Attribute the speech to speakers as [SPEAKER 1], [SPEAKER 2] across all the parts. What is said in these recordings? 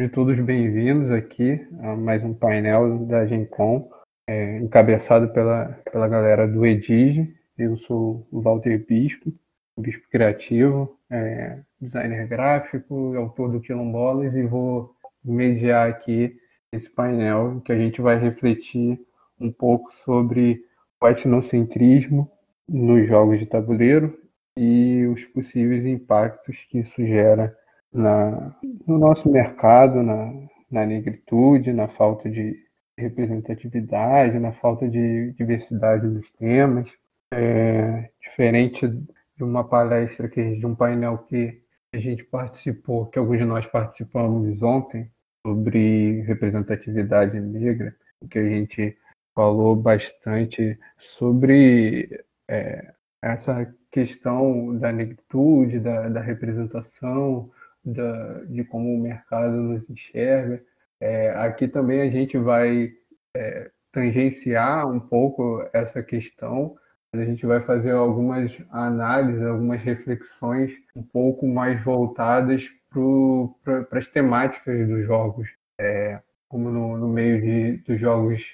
[SPEAKER 1] Sejam todos bem-vindos aqui a mais um painel da Gencom, é, encabeçado pela, pela galera do Edige. Eu sou o Walter Bispo, Bispo Criativo, é, designer gráfico, autor do Quilombolas e vou mediar aqui esse painel que a gente vai refletir um pouco sobre o etnocentrismo nos jogos de tabuleiro e os possíveis impactos que isso gera na, no nosso mercado, na, na negritude, na falta de representatividade, na falta de diversidade nos temas. É, diferente de uma palestra, que, de um painel que a gente participou, que alguns de nós participamos ontem, sobre representatividade negra, que a gente falou bastante sobre é, essa questão da negritude, da, da representação, da, de como o mercado nos enxerga. É, aqui também a gente vai é, tangenciar um pouco essa questão, a gente vai fazer algumas análises, algumas reflexões um pouco mais voltadas para as temáticas dos jogos, é, como no, no, meio de, dos jogos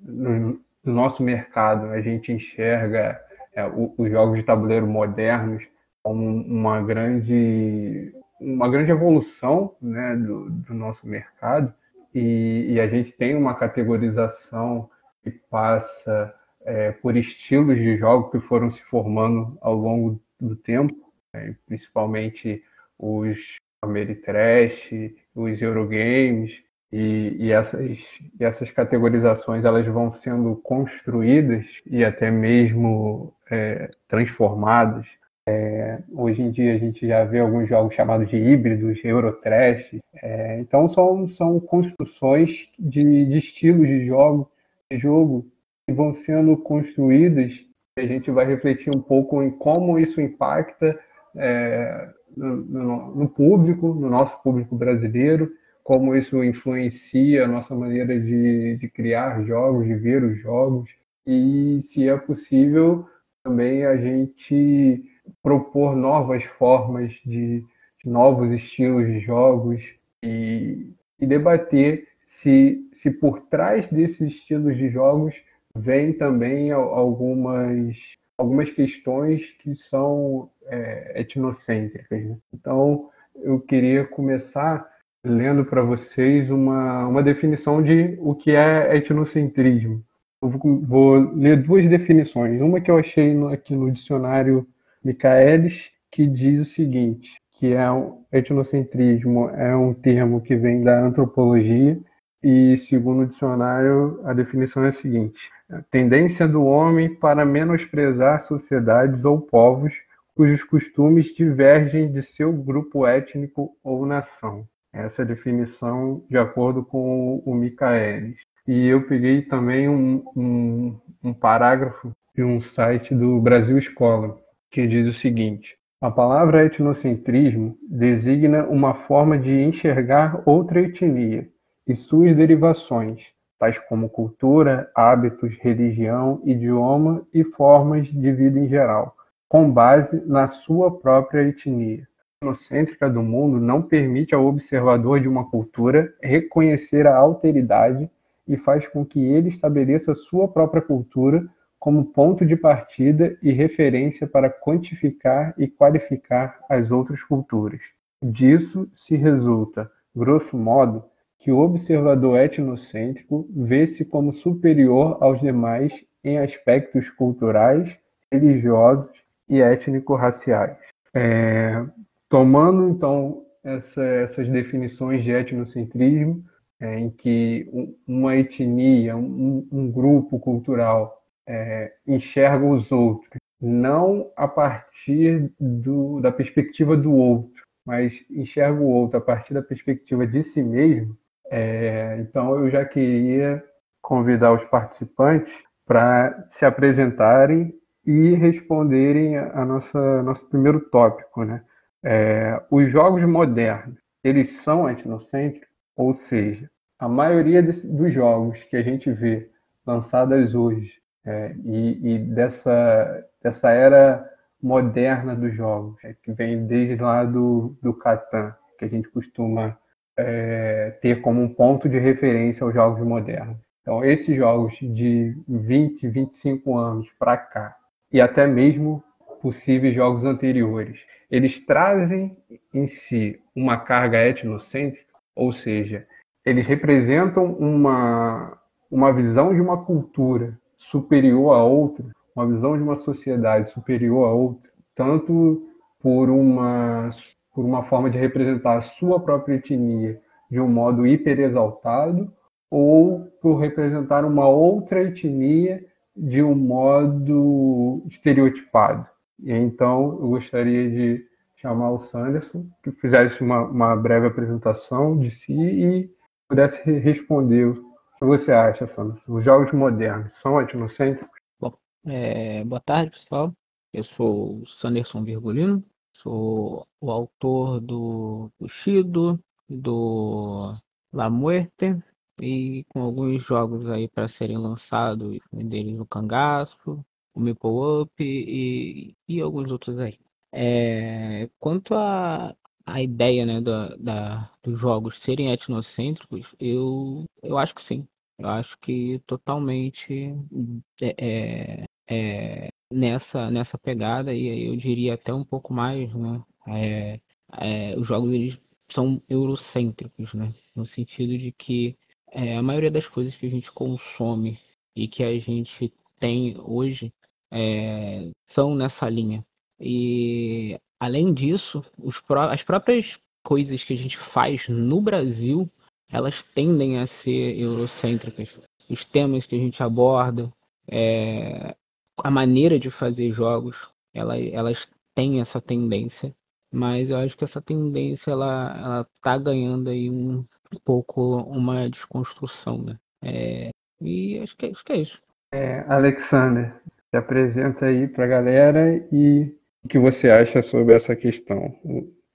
[SPEAKER 1] no, no, nosso mercado a gente enxerga é, os jogos de tabuleiro modernos como uma grande uma grande evolução né, do, do nosso mercado. E, e, a gente tem uma categorização que passa é, por estilos de jogo que foram se formando ao longo do tempo, é, principalmente os Ameritrash, os Eurogames, e, e, essas, e essas categorizações elas vão sendo construídas e até mesmo é, transformadas é, hoje em dia a gente já vê alguns jogos chamados de híbridos, Eurotrash. É, então são, são construções de, de estilos de jogo, de jogo que vão sendo construídas. A gente vai refletir um pouco em como isso impacta é, no, no, no, público, no nosso público brasileiro, como isso influencia a nossa maneira de, de criar jogos, de ver os jogos, e se é possível também a gente propor novas formas de, de novos estilos de jogos e, e debater se, se por trás desses estilos de jogos vem também algumas, algumas questões que são é, etnocêntricas. Né? Então, eu queria começar lendo para vocês uma, uma definição de o que é etnocentrismo. Eu vou, vou ler duas definições. Uma que eu achei no, aqui no dicionário Michaelis, que diz o seguinte, que é um etnocentrismo é um termo que vem da antropologia e, segundo o dicionário, a definição é a seguinte: a tendência do homem para menosprezar sociedades ou povos cujos costumes divergem de seu grupo étnico ou nação. Essa é a definição de acordo com o Michaelis. E eu peguei também um, um, um parágrafo de um site do Brasil Escola, que diz o seguinte: a palavra etnocentrismo designa uma forma de enxergar outra etnia e suas derivações, tais como cultura, hábitos, religião, idioma e formas de vida em geral, com base na sua própria etnia. A etnocêntrica do mundo não permite ao observador de uma cultura reconhecer a alteridade e faz com que ele estabeleça sua própria cultura como ponto de partida e referência para quantificar e qualificar as outras culturas. Disso se resulta, grosso modo, que o observador etnocêntrico vê-se como superior aos demais em aspectos culturais, religiosos e étnico-raciais. É, tomando então essa, essas definições de etnocentrismo, é, em que uma etnia, um, um grupo cultural é, enxerga os outros, não a partir do, da perspectiva do outro, mas enxerga o outro a partir da perspectiva de si mesmo, é, então eu já queria convidar os participantes para se apresentarem e responderem a nossa nosso primeiro tópico, né? É, os jogos modernos, eles são etnocêntricos, ou seja, a maioria desse, dos jogos que a gente vê lançados hoje é, e, e, dessa, dessa era moderna dos jogos, é, que vem desde lá do, do Catan, que a gente costuma é, ter como um ponto de referência os jogos modernos. Então, esses jogos de 20, 25 anos para cá, e até mesmo possíveis jogos anteriores, eles trazem em si uma carga etnocêntrica, ou seja, eles representam uma, uma visão de uma cultura superior a outra, uma visão de uma sociedade superior a outra, tanto por uma, por uma forma de representar a sua própria etnia de um modo hiperexaltado, ou por representar uma outra etnia de um modo estereotipado. E então eu gostaria de chamar o Sanderson, que fizesse uma, uma breve apresentação de si e pudesse responder que você acha, Sanderson. Os jogos modernos são etnocêntricos?
[SPEAKER 2] Bom, é, boa tarde, pessoal. Eu sou o Sanderson Virgulino, sou o autor do Bushido, do La Muerte e com alguns jogos aí para serem lançados, um deles o Cangaço, o Maple Up e, e alguns outros aí. É, quanto a, a ideia né, da, da, dos jogos serem etnocêntricos, eu, eu acho que sim. Eu acho que totalmente é, é, é nessa, nessa pegada, e eu diria até um pouco mais, né? É, é, os jogos eles são eurocêntricos, né? No sentido de que é, a maioria das coisas que a gente consome e que a gente tem hoje é, são nessa linha. E além disso, pró as próprias coisas que a gente faz no Brasil, elas tendem a ser eurocêntricas. Os temas que a gente aborda, é, a maneira de fazer jogos, ela, elas têm essa tendência, mas eu acho que essa tendência ela, ela tá ganhando aí um, um pouco uma desconstrução, né? É, e acho que, é, acho que é isso.
[SPEAKER 1] É, Alexander, se apresenta aí para a galera e o que você acha sobre essa questão.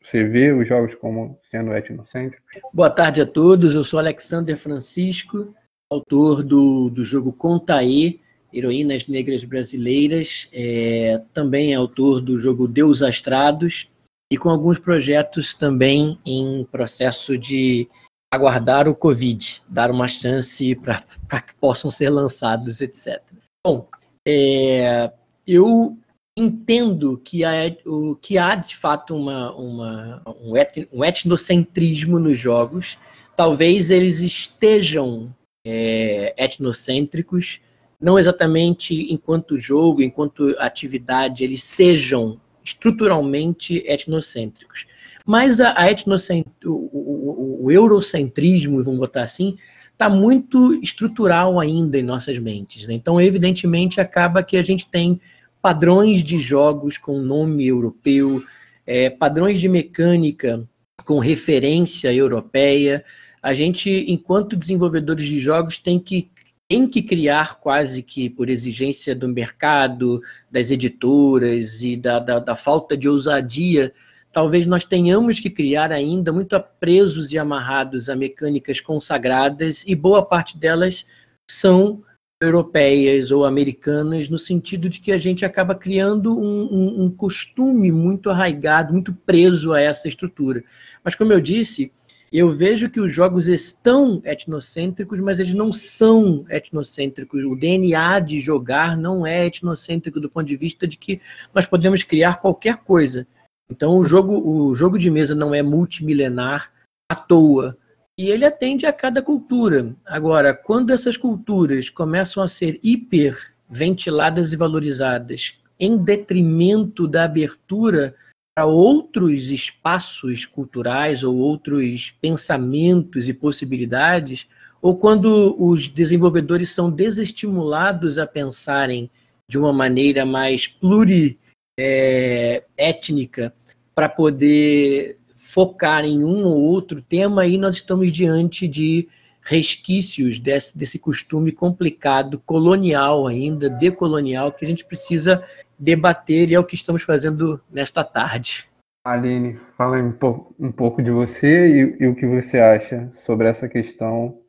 [SPEAKER 1] Você vê os jogos como sendo etnocêntricos?
[SPEAKER 3] Boa tarde a todos, eu sou Alexander Francisco, autor do, do jogo Contaê, Heroínas Negras Brasileiras, é, também autor do jogo Deus Astrados, e com alguns projetos também em processo de aguardar o Covid, dar uma chance para que possam ser lançados, etc. Bom, é, eu entendo que há, o, que há de fato uma, uma, um, et, um etnocentrismo nos jogos. Talvez eles estejam é, etnocêntricos, não exatamente enquanto jogo, enquanto atividade, eles sejam estruturalmente etnocêntricos. Mas a, a etnocent... o, o, o, eurocentrismo, vamos botar assim, está muito estrutural ainda em nossas mentes. Né? Então, evidentemente, acaba que a gente tem padrões de jogos com nome europeu, é, padrões de mecânica com referência europeia. A gente, enquanto desenvolvedores de jogos, tem que tem que criar quase que por exigência do mercado, das editoras e da, da, da falta de ousadia talvez nós tenhamos que criar ainda muito presos e amarrados a mecânicas consagradas, e boa parte delas são europeias ou americanas, no sentido de que a gente acaba criando um, um, um costume muito arraigado, muito preso a essa estrutura. Mas, como eu disse, eu vejo que os jogos estão etnocêntricos, mas eles não são etnocêntricos. O DNA de jogar não é etnocêntrico do ponto de vista de que nós podemos criar qualquer coisa. Então o jogo, o jogo de mesa não é multimilenar à toa. E ele atende a cada cultura. Agora, quando essas culturas começam a ser hiper ventiladas e valorizadas em detrimento da abertura para outros espaços culturais ou outros pensamentos e possibilidades, ou quando os desenvolvedores são desestimulados a pensarem de uma maneira mais pluri é, étnica para poder focar em um ou outro tema, aí nós estamos diante de resquícios desse, desse costume complicado, colonial ainda, decolonial, que a gente precisa debater e é o que estamos fazendo nesta tarde.
[SPEAKER 1] Aline, fala um pouco, um pouco de você e, e, o que você acha sobre essa questão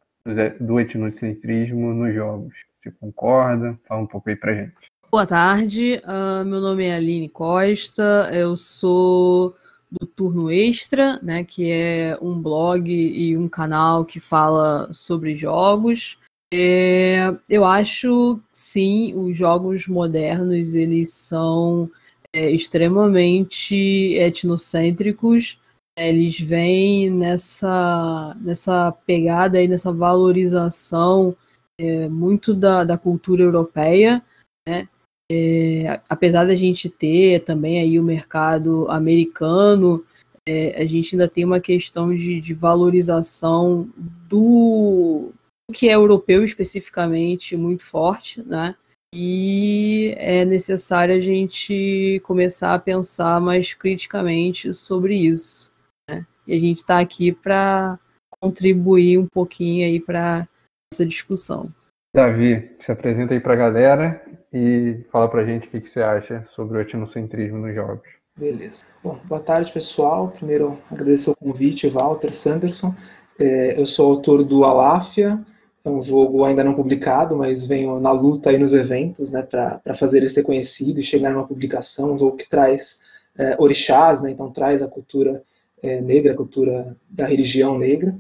[SPEAKER 1] do etnocentrismo nos jogos. Você concorda? Fala um pouco aí pra gente.
[SPEAKER 4] Boa tarde, uh, meu nome é Aline Costa, eu sou do Turno Extra, né, que é um blog e um canal que fala sobre jogos. É, eu acho, sim, os jogos modernos eles são é, extremamente etnocêntricos. Eles vêm nessa, nessa pegada e nessa valorização é, muito da, da cultura europeia, né? É, apesar da gente ter também aí o mercado americano, é, a gente ainda tem uma questão de, de valorização do, que é europeu especificamente muito forte, né? E é necessário a gente começar a pensar mais criticamente sobre isso. Né? E a gente está aqui para contribuir um pouquinho aí para essa discussão.
[SPEAKER 1] Davi, se apresenta aí para a galera e fala para a gente o que, que você acha sobre o etnocentrismo nos jogos.
[SPEAKER 5] Beleza. Bom, boa tarde, pessoal. Primeiro, agradecer o convite, Walter Sanderson. É, eu sou autor do Aláfia, é um jogo ainda não publicado, mas venho na luta aí nos eventos, né, para fazer ele ser conhecido e chegar numa publicação, um jogo que traz é, orixás, né, então traz a cultura é, negra, a cultura da religião negra.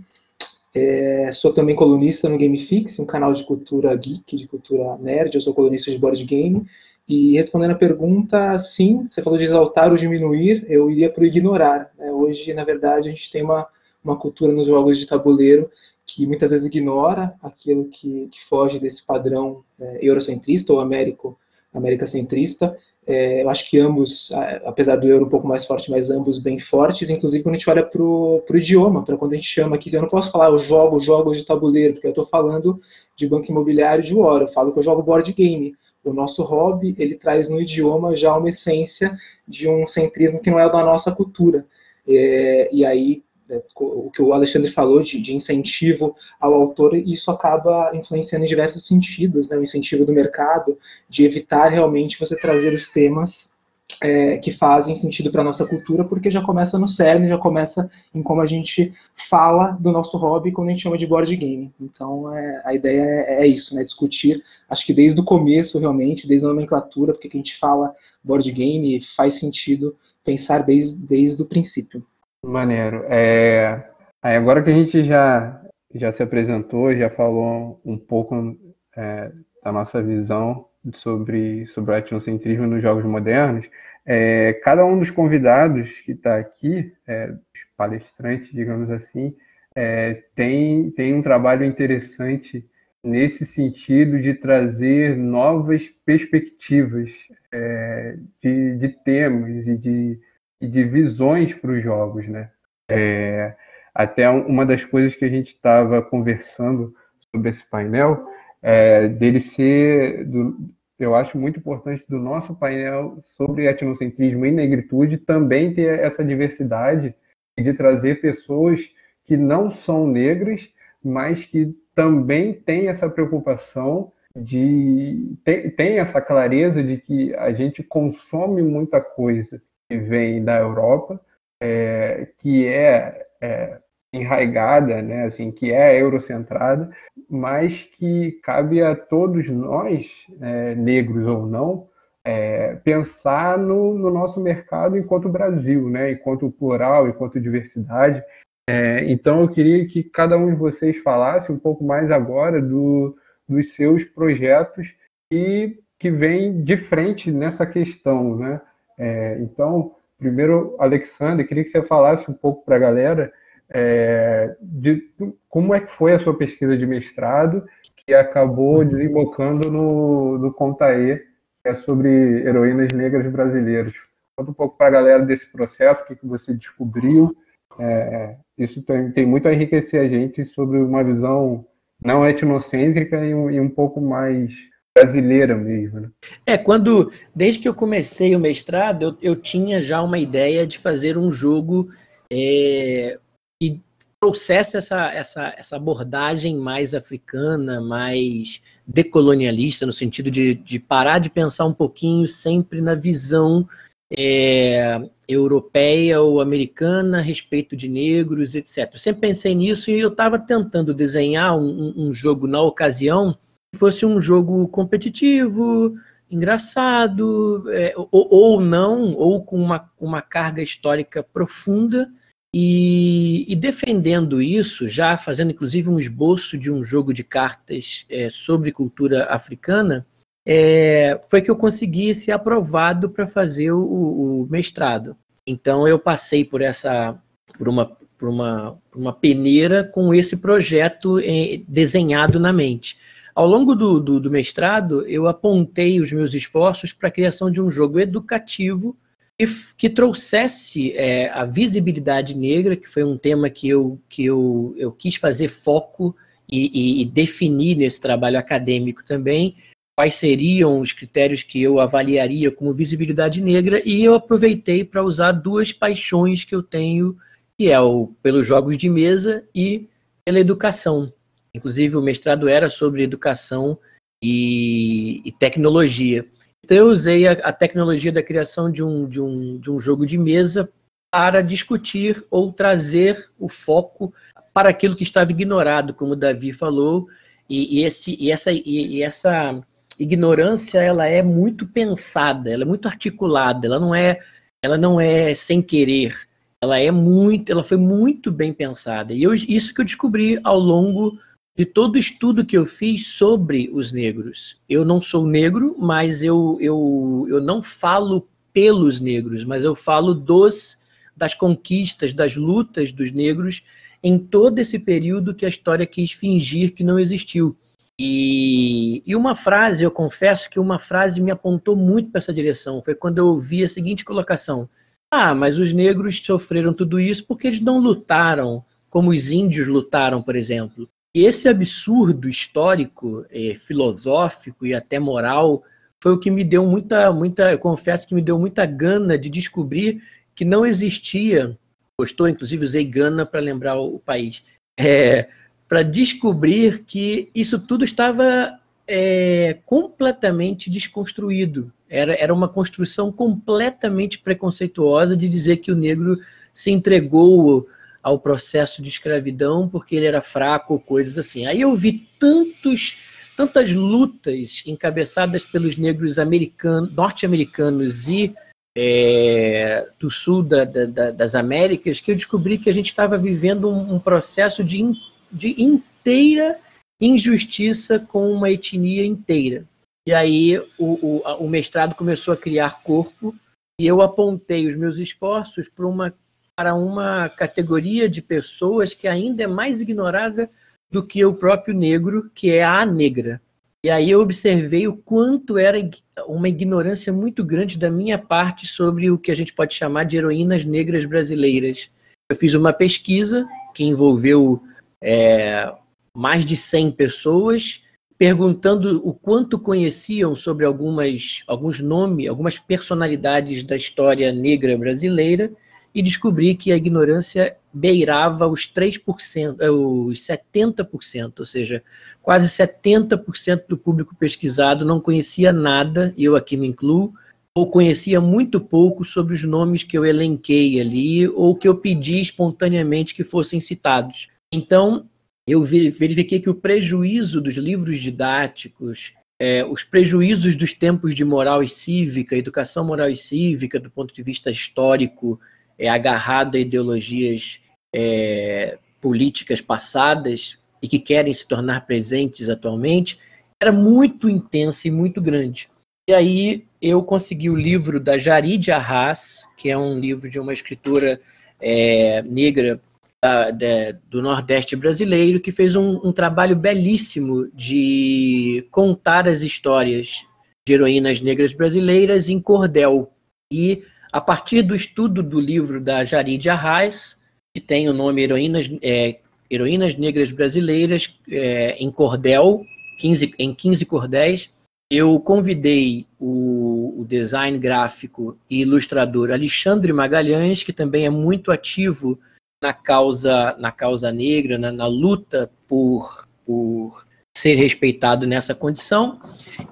[SPEAKER 5] É, sou também colunista no GameFix, um canal de cultura geek, de cultura nerd. Eu sou colunista de board game. E respondendo a pergunta, sim, você falou de exaltar ou diminuir, eu iria para o ignorar. Né? Hoje, na verdade, a gente tem uma, uma cultura nos jogos de tabuleiro que muitas vezes ignora aquilo que, que foge desse padrão é, eurocentrista ou américo, americacentrista. É, eu acho que ambos, apesar do euro um pouco mais forte, mas ambos bem fortes, inclusive quando a gente olha para o idioma, para quando a gente chama aqui, eu não posso falar eu jogo jogos de tabuleiro, porque eu estou falando de banco imobiliário de war, eu falo que eu jogo board game. O nosso hobby, ele traz no idioma já uma essência de um centrismo que não é da nossa cultura. É, e aí, o que o Alexandre falou de, de, incentivo ao autor, isso acaba influenciando em diversos sentidos, né? o incentivo do mercado, de evitar realmente você trazer os temas é, que fazem sentido para a nossa cultura, porque já começa no cerne, já começa em como a gente fala do nosso hobby quando a gente chama de board game. Então, é, a ideia é, é, isso, né? discutir, acho que desde o começo, realmente, desde a nomenclatura, porque que a gente fala board game, faz sentido pensar desde, desde o princípio.
[SPEAKER 1] Maneiro. É, aí agora que a gente já, já se apresentou, já falou um pouco é, da nossa visão sobre, sobre o etnocentrismo nos jogos modernos, é, cada um dos convidados que está aqui, é, digamos assim, é, tem, tem um trabalho interessante nesse sentido de trazer novas perspectivas é, de, de temas e de e de visões para os jogos, né? É, até uma das coisas que a gente estava conversando sobre esse painel, é, dele ser, do, eu acho muito importante do nosso painel sobre etnocentrismo e negritude também ter essa diversidade e de trazer pessoas que não são negras, mas que também têm essa preocupação de tem, tem essa clareza de que a gente consome muita coisa que vem da Europa, é, que é, é, enraigada, né, assim, que é eurocentrada, mas que cabe a todos nós, é, negros ou não, é, pensar no, no, nosso mercado enquanto Brasil, né, enquanto plural, enquanto diversidade. É, então, eu queria que cada um de vocês falasse um pouco mais agora do, dos seus projetos que, que vêm de frente nessa questão, né? É, então, primeiro, Alexandre, queria que você falasse um pouco para a galera é, de como é que foi a sua pesquisa de mestrado que acabou desembocando no, no Contaê, que é sobre heroínas negras brasileiras. Conta um pouco para a galera desse processo, o que, que você descobriu. É, isso tem, tem, muito a enriquecer a gente sobre uma visão não etnocêntrica e um, e um pouco mais brasileira mesmo. Né?
[SPEAKER 3] É, quando, desde que eu comecei o mestrado, eu, eu tinha já uma ideia de fazer um jogo é, que trouxesse essa, essa, essa abordagem mais africana, mais decolonialista, no sentido de, de parar de pensar um pouquinho sempre na visão é, europeia ou americana a respeito de negros, etc. Eu sempre pensei nisso e eu estava tentando desenhar um, um jogo na ocasião fosse um jogo competitivo, engraçado, é, ou, ou, não, ou com uma, uma carga histórica profunda, e, e, defendendo isso, já fazendo inclusive um esboço de um jogo de cartas é, sobre cultura africana, é, foi que eu consegui ser aprovado para fazer o, o, mestrado. Então eu passei por essa, por uma, por uma, por uma peneira com esse projeto é, desenhado na mente. Ao longo do, do, do mestrado, eu apontei os meus esforços para a criação de um jogo educativo que, que trouxesse é, a visibilidade negra, que foi um tema que eu, que eu, eu quis fazer foco e, e, e definir nesse trabalho acadêmico também, quais seriam os critérios que eu avaliaria como visibilidade negra, e eu aproveitei para usar duas paixões que eu tenho, que é o pelos jogos de mesa e pela educação. Inclusive, o mestrado era sobre educação e, e tecnologia. Então, eu usei a, a, tecnologia da criação de um, de, um, de um jogo de mesa para discutir ou trazer o foco para aquilo que estava ignorado, como o Davi falou, e, e esse, e, essa, e, e essa ignorância ela é muito pensada, ela é muito articulada, ela não é, ela não é sem querer, ela é muito, ela foi muito bem pensada. E eu, isso que eu descobri ao longo de todo o estudo que eu fiz sobre os negros. Eu não sou negro, mas eu, eu, eu não falo pelos negros, mas eu falo dos das conquistas, das lutas dos negros em todo esse período que a história quis fingir que não existiu. E, e uma frase, eu confesso que uma frase me apontou muito para essa direção. Foi quando eu ouvi a seguinte colocação: Ah, mas os negros sofreram tudo isso porque eles não lutaram como os índios lutaram, por exemplo. Esse absurdo histórico, eh, filosófico e até moral foi o que me deu muita, muita, confesso que me deu muita gana de descobrir que não existia, gostou, inclusive usei gana para lembrar o, o país, é, para descobrir que isso tudo estava é, completamente desconstruído. Era, era uma construção completamente preconceituosa de dizer que o negro se entregou ao processo de escravidão porque ele era fraco ou coisas assim. Aí eu vi tantos, tantas lutas encabeçadas pelos negros americanos, norte-americanos e é, do sul da, da, das Américas que eu descobri que a gente estava vivendo um, um processo de de inteira injustiça com uma etnia inteira. E aí o, o, o mestrado começou a criar corpo e eu apontei os meus esforços para uma, para uma categoria de pessoas que ainda é mais ignorada do que o próprio negro, que é a negra. E aí eu observei o quanto era uma ignorância muito grande da minha parte sobre o que a gente pode chamar de heroínas negras brasileiras. Eu fiz uma pesquisa que envolveu é, mais de 100 pessoas perguntando o quanto conheciam sobre algumas, alguns nomes, algumas personalidades da história negra brasileira e descobri que a ignorância beirava os 3%, é, os 70%, ou seja, quase 70% do público pesquisado não conhecia nada, e eu aqui me incluo, ou conhecia muito pouco sobre os nomes que eu elenquei ali, ou que eu pedi espontaneamente que fossem citados. Então, eu verifiquei que o prejuízo dos livros didáticos, é, os prejuízos dos tempos de moral e cívica, educação moral e cívica, do ponto de vista histórico, é, agarrado a ideologias é, políticas passadas e que querem se tornar presentes atualmente, era muito intensa e muito grande. E aí eu consegui o livro da Jarid Arras, que é um livro de uma escritora é, negra da, da, do Nordeste brasileiro, que fez um, um, trabalho belíssimo de contar as histórias de heroínas negras brasileiras em cordel. E, a partir do estudo do livro da Jarid Arraes, que tem o nome Heroínas, é, Heroínas Negras Brasileiras é, em Cordel, 15, em 15 cordéis, eu convidei o, o, design gráfico e ilustrador Alexandre Magalhães, que também é muito ativo na causa, na causa negra, na, na luta por, por ser respeitado nessa condição.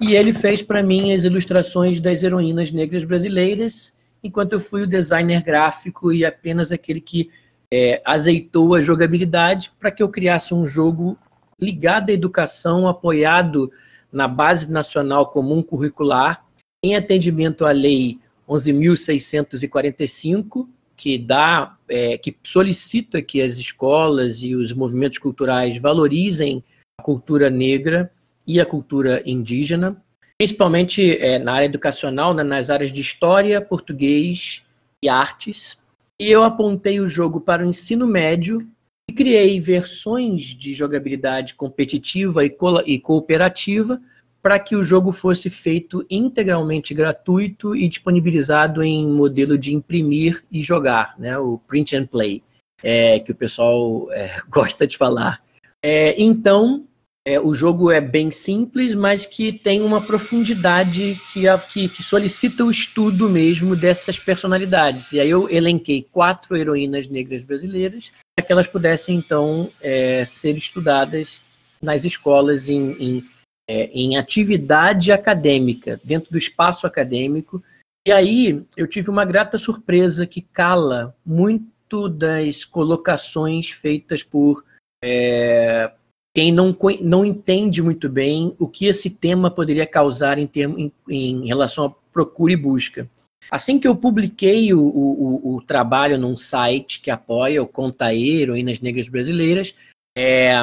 [SPEAKER 3] E ele fez para mim as ilustrações das heroínas negras brasileiras, enquanto eu fui o designer gráfico e apenas aquele que é, azeitou a jogabilidade para que eu criasse um jogo ligado à educação, apoiado na Base Nacional Comum Curricular, em atendimento à Lei 11.645, que dá, é, que solicita que as escolas e os movimentos culturais valorizem a cultura negra e a cultura indígena, principalmente é, na área educacional, né, nas áreas de história, português e artes. E eu apontei o jogo para o ensino médio e criei versões de jogabilidade competitiva e, co e cooperativa para que o jogo fosse feito integralmente gratuito e disponibilizado em modelo de imprimir e jogar, né, o print and play, é, que o pessoal é, gosta de falar. É, então, é, o jogo é bem simples, mas que tem uma profundidade que, que, que, solicita o estudo mesmo dessas personalidades. E aí eu elenquei quatro heroínas negras brasileiras para que elas pudessem, então, é, ser estudadas nas escolas em, em é, em atividade acadêmica, dentro do espaço acadêmico. E aí eu tive uma grata surpresa que cala muito das colocações feitas por é, quem não, não entende muito bem o que esse tema poderia causar em, termo, em, em relação à procura e busca. Assim que eu publiquei o, o, o, trabalho num site que apoia o Contaê, Heroínas Negras Brasileiras, é,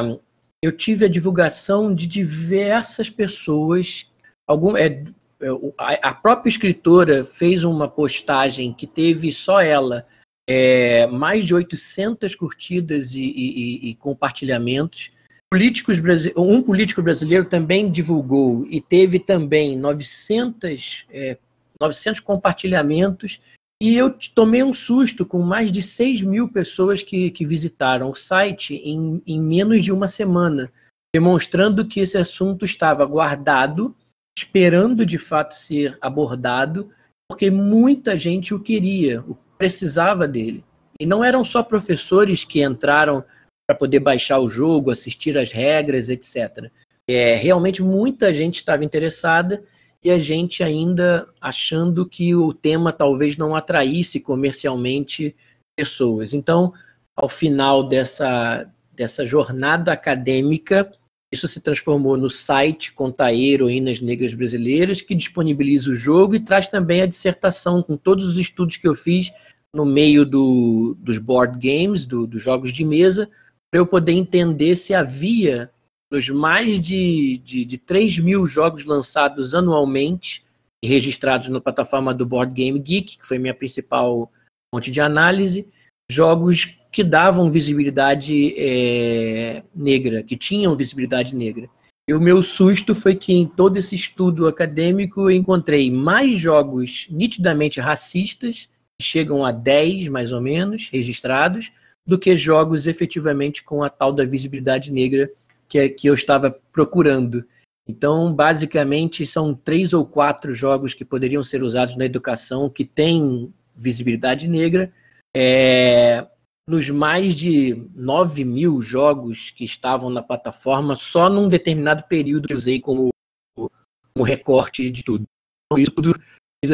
[SPEAKER 3] eu tive a divulgação de diversas pessoas. Algum, é, é a própria escritora fez uma postagem que teve só ela é, mais de 800 curtidas e, e, e compartilhamentos. Políticos, um político brasileiro também divulgou e teve também 900, é, 900 compartilhamentos e eu tomei um susto com mais de 6 mil pessoas que, que visitaram o site em, em menos de uma semana, demonstrando que esse assunto estava guardado, esperando de fato ser abordado, porque muita gente o queria, precisava dele. E não eram só professores que entraram para poder baixar o jogo, assistir às regras, etc. É, realmente muita gente estava interessada e a gente ainda achando que o tema talvez não atraísse comercialmente pessoas. Então, ao final dessa, dessa jornada acadêmica, isso se transformou no site Contaê Heroínas Negras Brasileiras, que disponibiliza o jogo e traz também a dissertação com todos os estudos que eu fiz no meio do, dos board games, do, dos jogos de mesa, para eu poder entender se havia nos mais de, de, de 3 mil jogos lançados anualmente e registrados na plataforma do Board Game Geek, que foi minha principal fonte de análise, jogos que davam visibilidade é, negra, que tinham visibilidade negra. E o meu susto foi que em todo esse estudo acadêmico eu encontrei mais jogos nitidamente racistas, que chegam a 10 mais ou menos registrados, do que jogos efetivamente com a tal da visibilidade negra que, que eu estava procurando. Então, basicamente, são três ou quatro jogos que poderiam ser usados na educação que têm visibilidade negra. É, nos mais de 9 mil jogos que estavam na plataforma, só num determinado período que usei como, como recorte de tudo. Então, isso tudo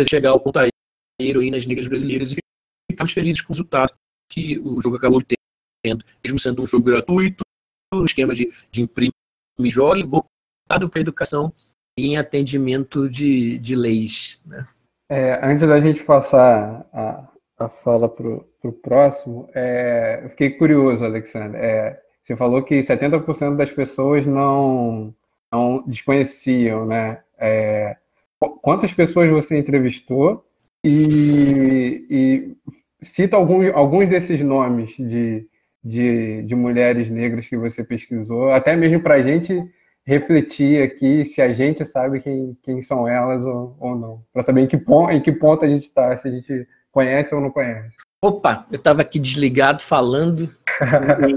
[SPEAKER 3] chegar ao ponto aí, heroínas negras brasileiras, e ficamos felizes com o resultado que o jogo acabou tendo, mesmo sendo um jogo gratuito, no esquema de, de imprimir jogue voltado para a educação e em atendimento de, de leis. Né?
[SPEAKER 1] É, antes da gente passar a, a fala para o próximo, é, eu fiquei curioso, Alexandre. É, você falou que 70% das pessoas não, não desconheciam, né? É, quantas pessoas você entrevistou e, e cita algum, alguns desses nomes de, de, de mulheres negras que você pesquisou, até mesmo para a gente refletir aqui se a gente sabe quem, quem são elas ou, ou não, para saber em que, ponto, em que ponto a gente está, se a gente conhece ou não conhece.
[SPEAKER 3] Opa, eu estava aqui desligado falando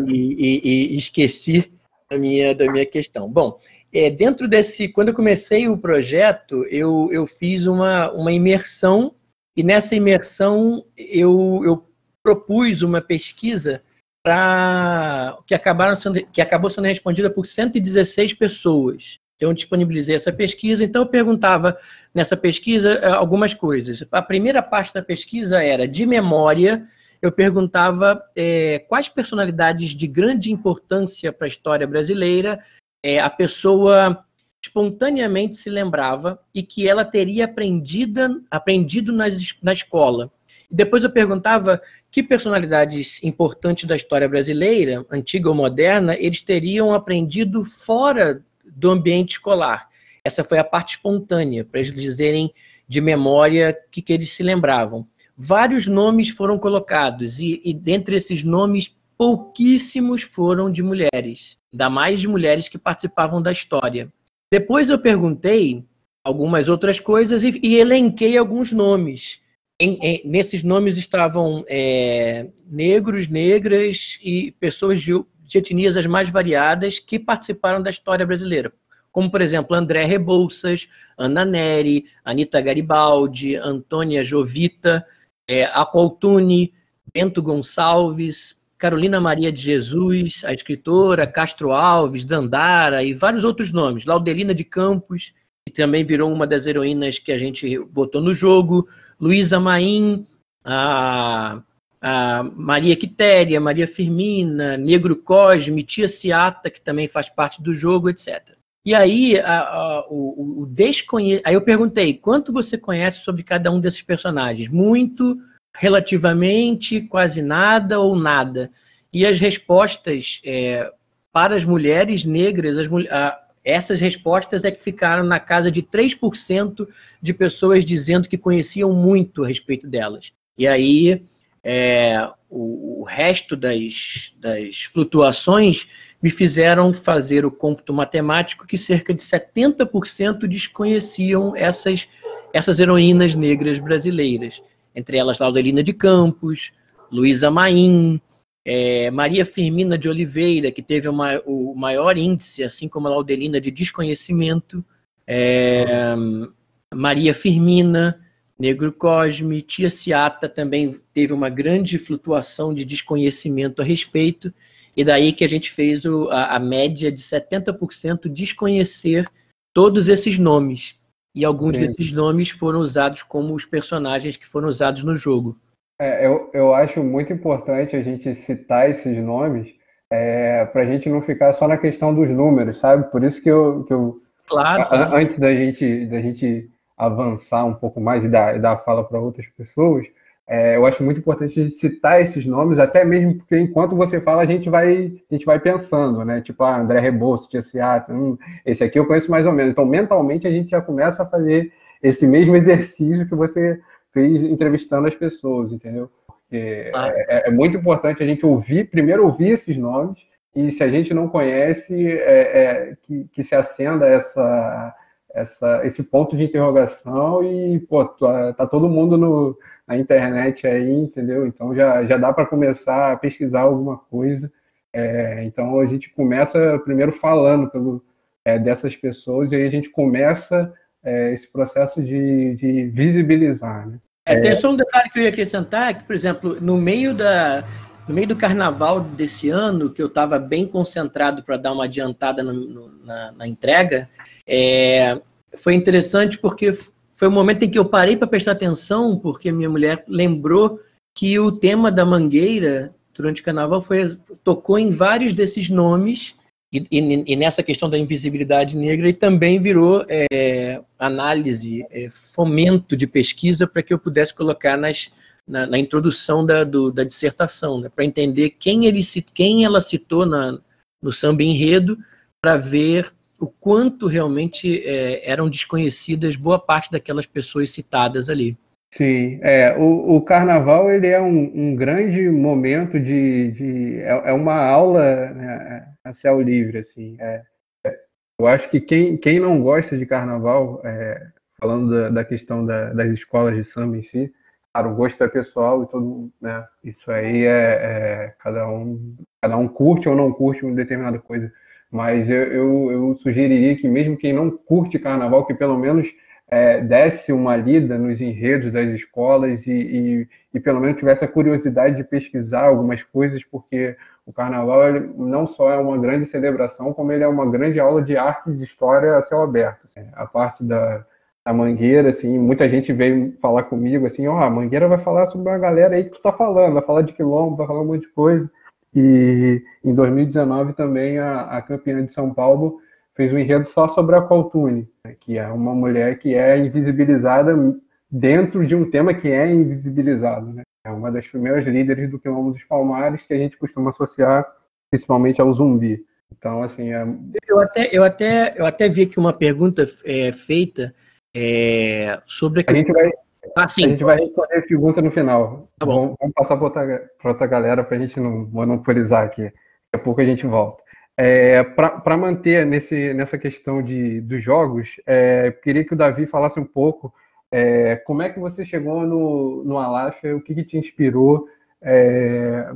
[SPEAKER 3] e, e, e, esqueci da minha, da minha questão. Bom, é, dentro desse, quando eu comecei o projeto, eu, eu fiz uma, uma imersão e nessa imersão eu, eu propus uma pesquisa para que acabaram sendo, que acabou sendo respondida por 116 pessoas. Então, eu disponibilizei essa pesquisa. Então, eu perguntava nessa pesquisa eh, algumas coisas. A primeira parte da pesquisa era de memória. Eu perguntava é, quais personalidades de grande importância para a história brasileira é, a pessoa espontaneamente se lembrava e que ela teria aprendido, aprendido na, na escola. Depois eu perguntava que personalidades importantes da história brasileira, antiga ou moderna, eles teriam aprendido fora do ambiente escolar. Essa foi a parte espontânea, para eles dizerem de memória o que, que eles se lembravam. Vários nomes foram colocados, e, e dentre esses nomes, pouquíssimos foram de mulheres, ainda mais de mulheres que participavam da história. Depois eu perguntei algumas outras coisas e, e elenquei alguns nomes. Em, em, nesses nomes estavam é, negros, negras e pessoas de, de etnias as mais variadas que participaram da história brasileira. Como, por exemplo, André Rebouças, Ana Neri, Anita Garibaldi, Antônia Jovita, é, Aqualtune, Bento Gonçalves, Carolina Maria de Jesus, a escritora, Castro Alves, Dandara e vários outros nomes, Laudelina de Campos, que também virou uma das heroínas que a gente botou no jogo, Luísa Maim, a, a Maria Quitéria, Maria Firmina, Negro Cosme, Tia Ciata, que também faz parte do jogo, etc. E aí, a, a, o, o desconhe... aí eu perguntei, quanto você conhece sobre cada um desses personagens? Muito, relativamente, quase nada ou nada? E as respostas é, para as mulheres negras, as, a, essas respostas é que ficaram na casa de 3% de pessoas dizendo que conheciam muito a respeito delas. E aí, é, o, o, resto das, das flutuações me fizeram fazer o cômputo matemático que cerca de 70% desconheciam essas, essas heroínas negras brasileiras. Entre elas, Laudelina de Campos, Luísa Maim, é, Maria Firmina de Oliveira, que teve uma, o maior índice, assim como a Laudelina, de desconhecimento. É, Maria Firmina, Negro Cosme, Tia Ciata também teve uma grande flutuação de desconhecimento a respeito, e daí que a gente fez o, a, a média de 70% desconhecer todos esses nomes. E alguns Sim. desses nomes foram usados como os personagens que foram usados no jogo.
[SPEAKER 1] É, eu, eu acho muito importante a gente citar esses nomes é, para a gente não ficar só na questão dos números, sabe? Por isso que eu, que eu
[SPEAKER 3] claro,
[SPEAKER 1] a, antes da gente, da gente avançar um pouco mais e dar, dar a fala para outras pessoas, é, eu acho muito importante a gente citar esses nomes, até mesmo porque enquanto você fala, a gente vai, a gente vai pensando, né? Tipo, ah, André Rebouças, Seata, hum, esse aqui eu conheço mais ou menos. Então, mentalmente, a gente já começa a fazer esse mesmo exercício que você fez entrevistando as pessoas, entendeu? Porque ah. é, é, muito importante a gente ouvir, primeiro ouvir esses nomes, e se a gente não conhece, é, é, que, que se acenda essa, essa, esse ponto de interrogação e, pô, tá, tá todo mundo no, na internet aí, entendeu? Então já, já dá para começar a pesquisar alguma coisa. É, então a gente começa primeiro falando pelo, é, dessas pessoas e aí a gente começa é, esse processo de, de visibilizar. Né?
[SPEAKER 3] É, tem só um detalhe que eu ia acrescentar, que, por exemplo, no meio da, no meio do carnaval desse ano, que eu estava bem concentrado para dar uma adiantada no, na, na, entrega, é, foi interessante porque foi o um momento em que eu parei para prestar atenção, porque minha mulher lembrou que o tema da mangueira durante o carnaval foi, tocou em vários desses nomes e, e, e, nessa questão da invisibilidade negra, e também virou é, análise, é, fomento de pesquisa para que eu pudesse colocar nas, na, na introdução da, do, da dissertação, né, para entender quem, ele, quem ela citou na, no samba enredo, para ver o quanto realmente é, eram desconhecidas boa parte daquelas pessoas citadas ali.
[SPEAKER 1] Sim, é, o, o carnaval ele é um, um grande momento de, de é, é uma aula né, a céu livre, assim. É, é, eu acho que quem, quem não gosta de carnaval, é, falando da, da questão da, das escolas de samba em si, claro, o gosto é pessoal e todo né, isso aí é, é, cada um cada um curte ou não curte uma determinada coisa, mas eu, eu, eu sugeriria que mesmo quem não curte carnaval, que pelo menos é, desse uma lida nos enredos das escolas e, e, e, pelo menos tivesse a curiosidade de pesquisar algumas coisas, porque o carnaval não só é uma grande celebração, como ele é uma grande aula de arte e de história a céu aberto. Assim. A parte da, da Mangueira, assim, muita gente veio falar comigo assim, ó, oh, a Mangueira vai falar sobre uma galera aí que tu tá falando, vai falar de quilombo, vai falar um monte de coisa. E em 2019 também a, a campeã de São Paulo fez um enredo só sobre a Coltune, né, que é uma mulher que é invisibilizada dentro de um tema que é invisibilizado. Né? É uma das primeiras líderes do Quilombo dos Palmares que a gente costuma associar principalmente ao zumbi. Então, assim, é...
[SPEAKER 3] eu até eu até eu até vi aqui uma pergunta é, feita é, sobre
[SPEAKER 1] a, a gente vai sim. A gente vai responder a pergunta no final. Tá bom. Vamos, vamos passar para outra, outra galera para a gente não monopolizar aqui. Daqui a pouco a gente volta. É, para manter nesse, nessa questão de, dos jogos, é, queria que o Davi falasse um pouco é, como é que você chegou no, no Alafia, o que, que te inspirou, é,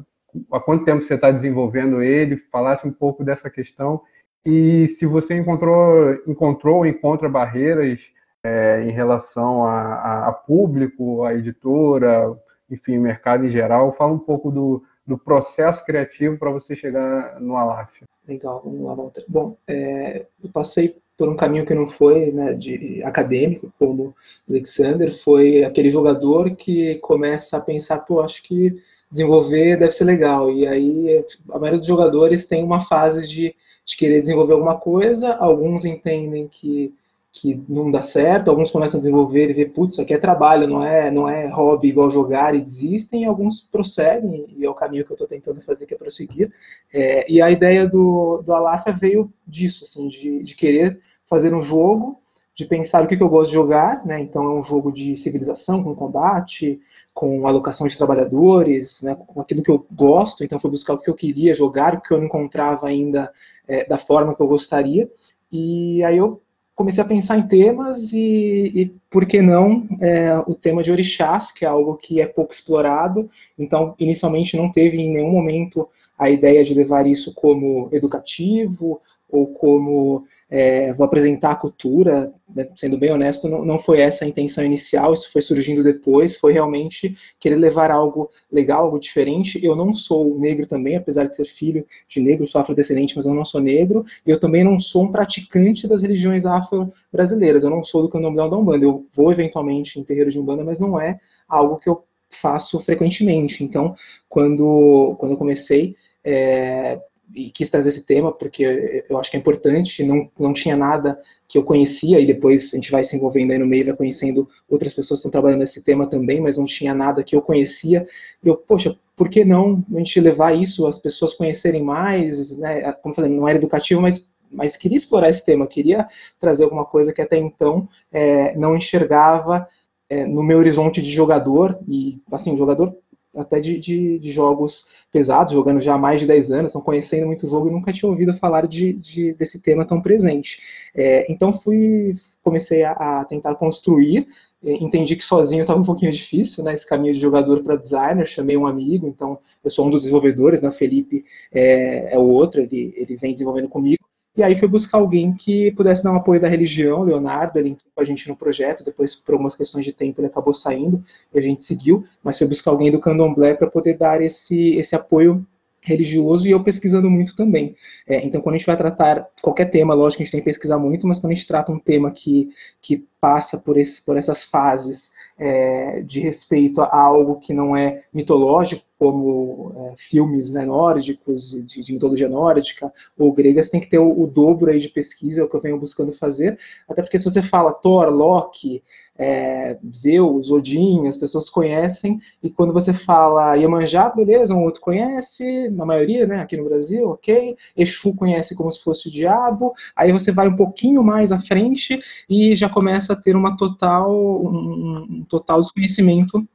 [SPEAKER 1] há quanto tempo você está desenvolvendo ele, falasse um pouco dessa questão e se você encontrou, encontrou ou encontra barreiras é, em relação a, a, a, público, a editora, enfim, mercado em geral, fala um pouco do, do processo criativo para você chegar no Alaf.
[SPEAKER 5] Legal, vamos lá, Walter. Bom, é, eu passei por um caminho que não foi né, de acadêmico, como Alexander, foi aquele jogador que começa a pensar, pô, acho que desenvolver deve ser legal. E aí a maioria dos jogadores tem uma fase de, de querer desenvolver alguma coisa, alguns entendem que que não dá certo, alguns começam a desenvolver e ver, putz, isso aqui é trabalho, não é, não é hobby igual jogar e desistem, e alguns prosseguem, e é o caminho que eu estou tentando fazer, que é prosseguir. É, e a ideia do, do Alafia veio disso, assim, de, de querer fazer um jogo, de pensar o que, que eu gosto de jogar, né? Então é um jogo de civilização, com combate, com alocação de trabalhadores, né? com aquilo que eu gosto, então foi buscar o que eu queria jogar, o que eu não encontrava ainda é, da forma que eu gostaria, e aí eu comecei a pensar em temas e, e por que não é, o tema de orixás, que é algo que é pouco explorado. Então, inicialmente não teve em nenhum momento a ideia de levar isso como educativo ou como é, vou apresentar a cultura, né, sendo bem honesto, não, não foi essa a intenção inicial, isso foi surgindo depois, foi realmente querer levar algo legal, algo diferente. Eu não sou negro também, apesar de ser filho de negro, sou afrodescendente, mas eu não sou negro, e eu também não sou um praticante das religiões afro-brasileiras, eu não sou do candomblé da Umbanda, eu vou eventualmente em terreiro de Umbanda, mas não é algo que eu faço frequentemente. Então, quando, quando eu comecei, é, e quis trazer esse tema porque eu acho que é importante, não, não tinha nada que eu conhecia, e depois a gente vai se envolvendo aí no meio, vai conhecendo outras pessoas que estão trabalhando nesse tema também, mas não tinha nada que eu conhecia, eu, poxa, por que não a gente levar isso, as pessoas conhecerem mais, né, como eu falei, não era educativo, mas mas queria explorar esse tema, queria trazer alguma coisa que até então é, não enxergava é, no meu horizonte de jogador, e assim, jogador até de, de, de, jogos pesados, jogando já há mais de 10 anos, estão conhecendo muito jogo e nunca tinha ouvido falar de, de desse tema tão presente. É, então fui, comecei a, a tentar construir, é, entendi que sozinho estava um pouquinho difícil, né, esse caminho de jogador para designer, chamei um amigo, então eu sou um dos desenvolvedores, né, o Felipe é, é o outro, ele, ele vem desenvolvendo comigo, e aí foi buscar alguém que pudesse dar um apoio da religião, Leonardo, ele entrou com a gente no projeto, depois por algumas questões de tempo ele acabou saindo e a gente seguiu, mas foi buscar alguém do candomblé para poder dar esse, esse apoio religioso e eu pesquisando muito também. É, então, quando a gente vai tratar qualquer tema, lógico que a gente tem que pesquisar muito, mas quando a gente trata um tema que, que passa por, esse, por essas fases é, de respeito a algo que não é mitológico, como é, filmes né, nórdicos, de, de, mitologia nórdica ou gregas, tem que ter o, o, dobro aí de pesquisa, é o que eu venho buscando fazer, até porque se você fala Thor, Loki, é, Zeus, Odin, as pessoas conhecem, e quando você fala Iemanjá, beleza, um outro conhece, na maioria, né, aqui no Brasil, ok, Exu conhece como se fosse o diabo, aí você vai um pouquinho mais à frente e já começa a ter uma total, um, um total desconhecimento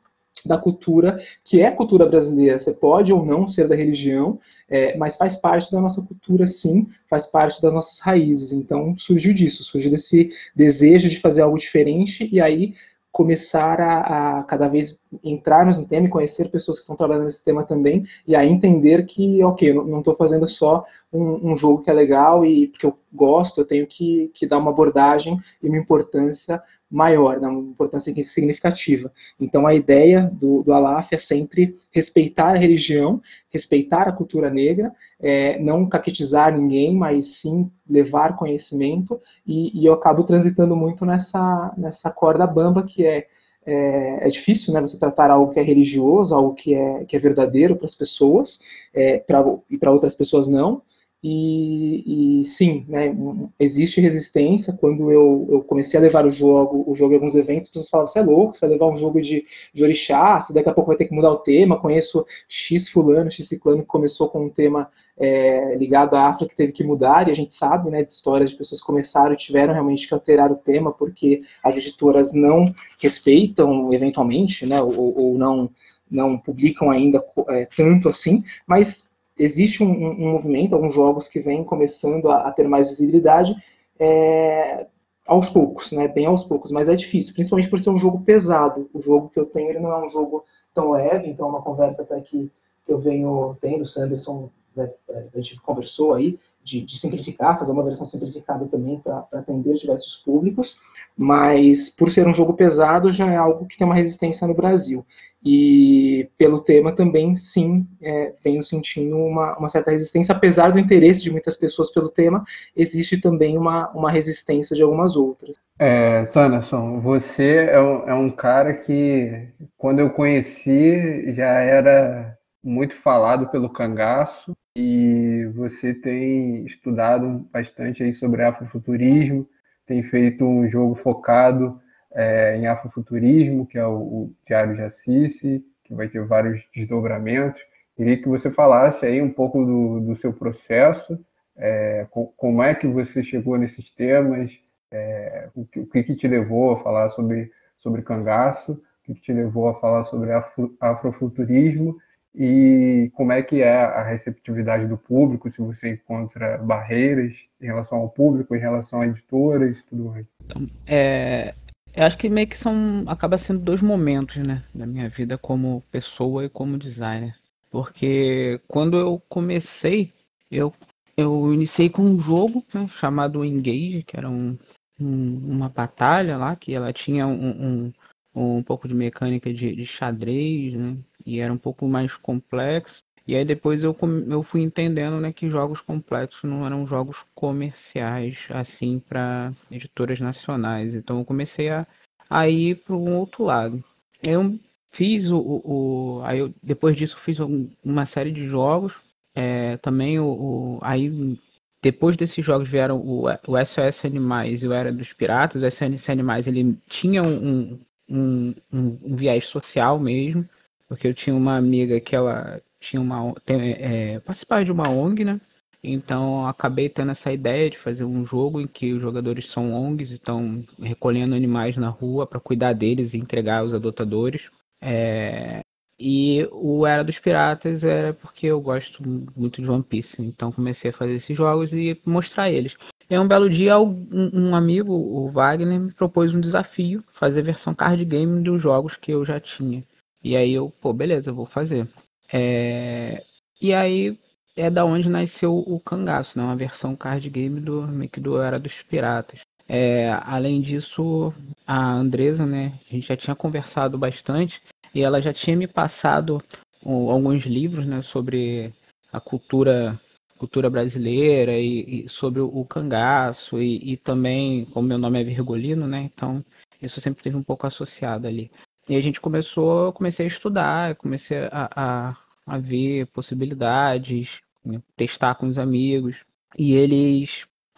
[SPEAKER 5] da cultura, que é cultura brasileira. Você pode ou não ser da religião, é, mas faz parte da nossa cultura, sim, faz parte das nossas raízes. Então, surgiu disso, surgiu desse desejo de fazer algo diferente, e aí começar a, a, cada vez entrar mais no tema e conhecer pessoas que estão trabalhando nesse tema também, e aí entender que, ok, eu não estou fazendo só um, um, jogo que é legal e porque eu gosto, eu tenho que, que dar uma abordagem e uma importância maior, né, uma importância significativa. Então, a ideia do, do Alaf é sempre respeitar a religião, respeitar a cultura negra, é, não caquetizar ninguém, mas sim levar conhecimento, e, e, eu acabo transitando muito nessa, nessa corda bamba que é, é, é, difícil, né, você tratar algo que é religioso, algo que é, que é verdadeiro para as pessoas, é, pra, e para outras pessoas não, E, e, sim, né, existe resistência. Quando eu, eu, comecei a levar o jogo, o jogo em alguns eventos, as pessoas falavam: você é louco, você vai levar um jogo de, de orixá, você daqui a pouco vai ter que mudar o tema. Conheço X fulano, X ciclano que começou com um tema é, ligado à África que teve que mudar, e a gente sabe né, de histórias de pessoas que começaram e tiveram realmente que alterar o tema porque as editoras não respeitam, eventualmente, né, ou, ou não, não publicam ainda é, tanto assim, mas existe um, um, movimento, alguns jogos que vêm começando a, a ter mais visibilidade é, aos poucos, né? Bem aos poucos, mas é difícil, principalmente por ser um jogo pesado. O jogo que eu tenho ele não é um jogo tão leve, então é uma conversa até que, que eu venho tendo, o Sanderson, né, a gente conversou aí, de, de, simplificar, fazer uma versão simplificada também para atender diversos públicos, mas por ser um jogo pesado já é algo que tem uma resistência no Brasil. E pelo tema também, sim, é, venho sentindo uma, uma, certa resistência, apesar do interesse de muitas pessoas pelo tema, existe também uma, uma resistência de algumas outras.
[SPEAKER 1] É, Sanderson, você é um, é um cara que, quando eu conheci, já era muito falado pelo cangaço e você tem estudado bastante aí sobre afrofuturismo, tem feito um jogo focado é, em afrofuturismo, que é o, o Diário de Assis, que vai ter vários desdobramentos. Queria que você falasse aí um pouco do, do seu processo, é, como é que você chegou nesses temas, é, o, que, o que, te levou a falar sobre, sobre cangaço, o que, te levou a falar sobre afro, afrofuturismo e como é que é a receptividade do público, se você encontra barreiras em relação ao público, em relação a editoras, tudo mais.
[SPEAKER 2] Então, é, eu acho que meio que são acaba sendo dois momentos, né, da minha vida como pessoa e como designer. Porque quando eu comecei, eu eu iniciei com um jogo né, chamado Engage, que era um, um, uma batalha lá, que ela tinha um, um, pouco de mecânica de, de xadrez, né? E era um pouco mais complexo. E aí depois eu, eu fui entendendo né, que jogos complexos não eram jogos comerciais, assim, para editoras nacionais. Então eu comecei a, a ir para um outro lado. Eu fiz o, o. aí eu, depois disso fiz uma série de jogos. É, também o, o, aí depois desses jogos vieram o, o SOS Animais e o Era dos Piratas. O SOS Animais ele tinha um, um, um, um viés social mesmo, porque eu tinha uma amiga que ela tinha uma tem, é, participava de uma ONG, né? Então acabei tendo essa ideia de fazer um jogo em que os jogadores são ONGs, estão recolhendo animais na rua para cuidar deles e entregar aos adotadores. É, e o Era dos Piratas era porque eu gosto muito de One Piece, então comecei a fazer esses jogos e mostrar eles. E um belo dia, um, amigo, o Wagner, me propôs um desafio, fazer versão card game dos jogos que eu já tinha. E aí eu, pô, beleza, vou fazer. É... E aí é da onde nasceu o Cangaço, né? Uma versão card game do, do Era dos Piratas. É, além disso, a Andresa, né? A gente já tinha conversado bastante e ela já tinha me passado alguns livros, né? Sobre a cultura cultura brasileira e, e sobre o, cangaço e, e, também, como meu nome é Virgolino, né? Então isso sempre teve um pouco associado ali. E a gente começou, comecei a estudar, comecei a, a, a ver possibilidades, né? testar com os amigos. E eles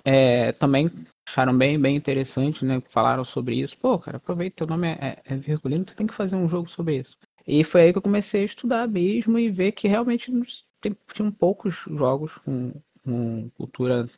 [SPEAKER 2] é, também acharam bem, bem interessante, né? Falaram sobre isso. Pô, cara, aproveita, teu nome é, é, é Virgulino, tu tem que fazer um jogo sobre isso. E foi aí que eu comecei a estudar mesmo e ver que realmente tem, tinham poucos jogos com, com cultura,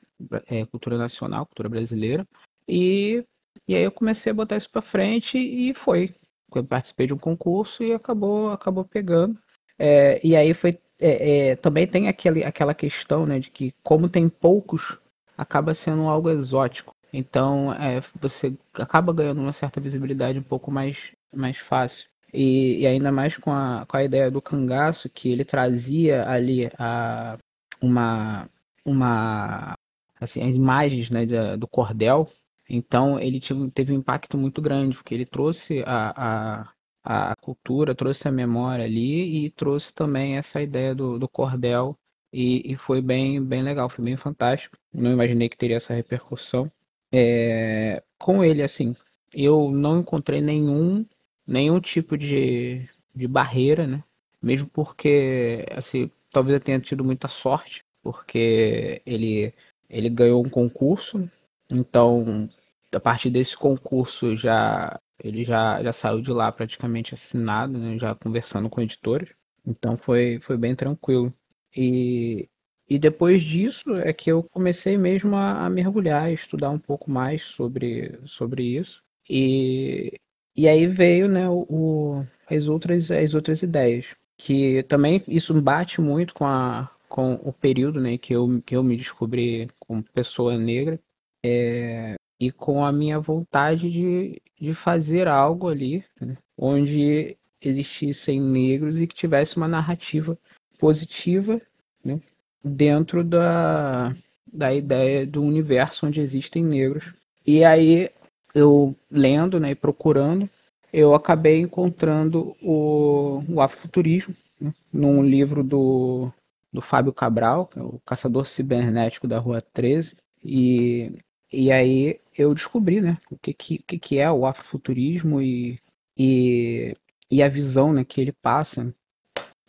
[SPEAKER 2] é, cultura nacional, cultura brasileira. E, e aí eu comecei a botar isso para frente e foi. Eu participei de um concurso e acabou, acabou pegando. É, e aí foi. É, é, também tem aquele, aquela questão né, de que, como tem poucos, acaba sendo algo exótico. Então é, você acaba ganhando uma certa visibilidade um pouco mais, mais fácil. E, e, ainda mais com a, com a ideia do cangaço, que ele trazia ali a, uma, uma assim, as imagens né, do cordel. Então ele tive, teve um impacto muito grande, porque ele trouxe a, a, a cultura, trouxe a memória ali e trouxe também essa ideia do, do cordel. E, e foi bem, bem legal, foi bem fantástico. Não imaginei que teria essa repercussão. É, com ele, assim, eu não encontrei nenhum nenhum tipo de, de barreira, né? Mesmo porque, assim, talvez eu tenha tido muita sorte, porque ele, ele ganhou um concurso, então a partir desse concurso já ele já, já saiu de lá praticamente assinado, né, já conversando com editores, então foi, foi bem tranquilo. E, e depois disso é que eu comecei mesmo a, a mergulhar, a estudar um pouco mais sobre, sobre isso. E, e aí veio né, o, as, outras, as outras ideias. Que também isso bate muito com, a, com o período né, que, eu, que eu me descobri como pessoa negra. É, e com a minha vontade de, de fazer algo ali, né, onde existissem negros e que tivesse uma narrativa positiva né, dentro da, da ideia do universo onde existem negros. E aí eu lendo né, e procurando, eu acabei encontrando o, o afrofuturismo né, num livro do, do Fábio Cabral, que é o Caçador Cibernético da Rua 13. E, e aí eu descobri né, o que, que, que é o afrofuturismo e, e, e a visão né, que ele passa.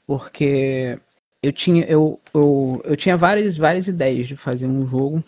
[SPEAKER 2] Porque eu tinha, eu, eu, eu tinha várias, várias ideias de fazer um jogo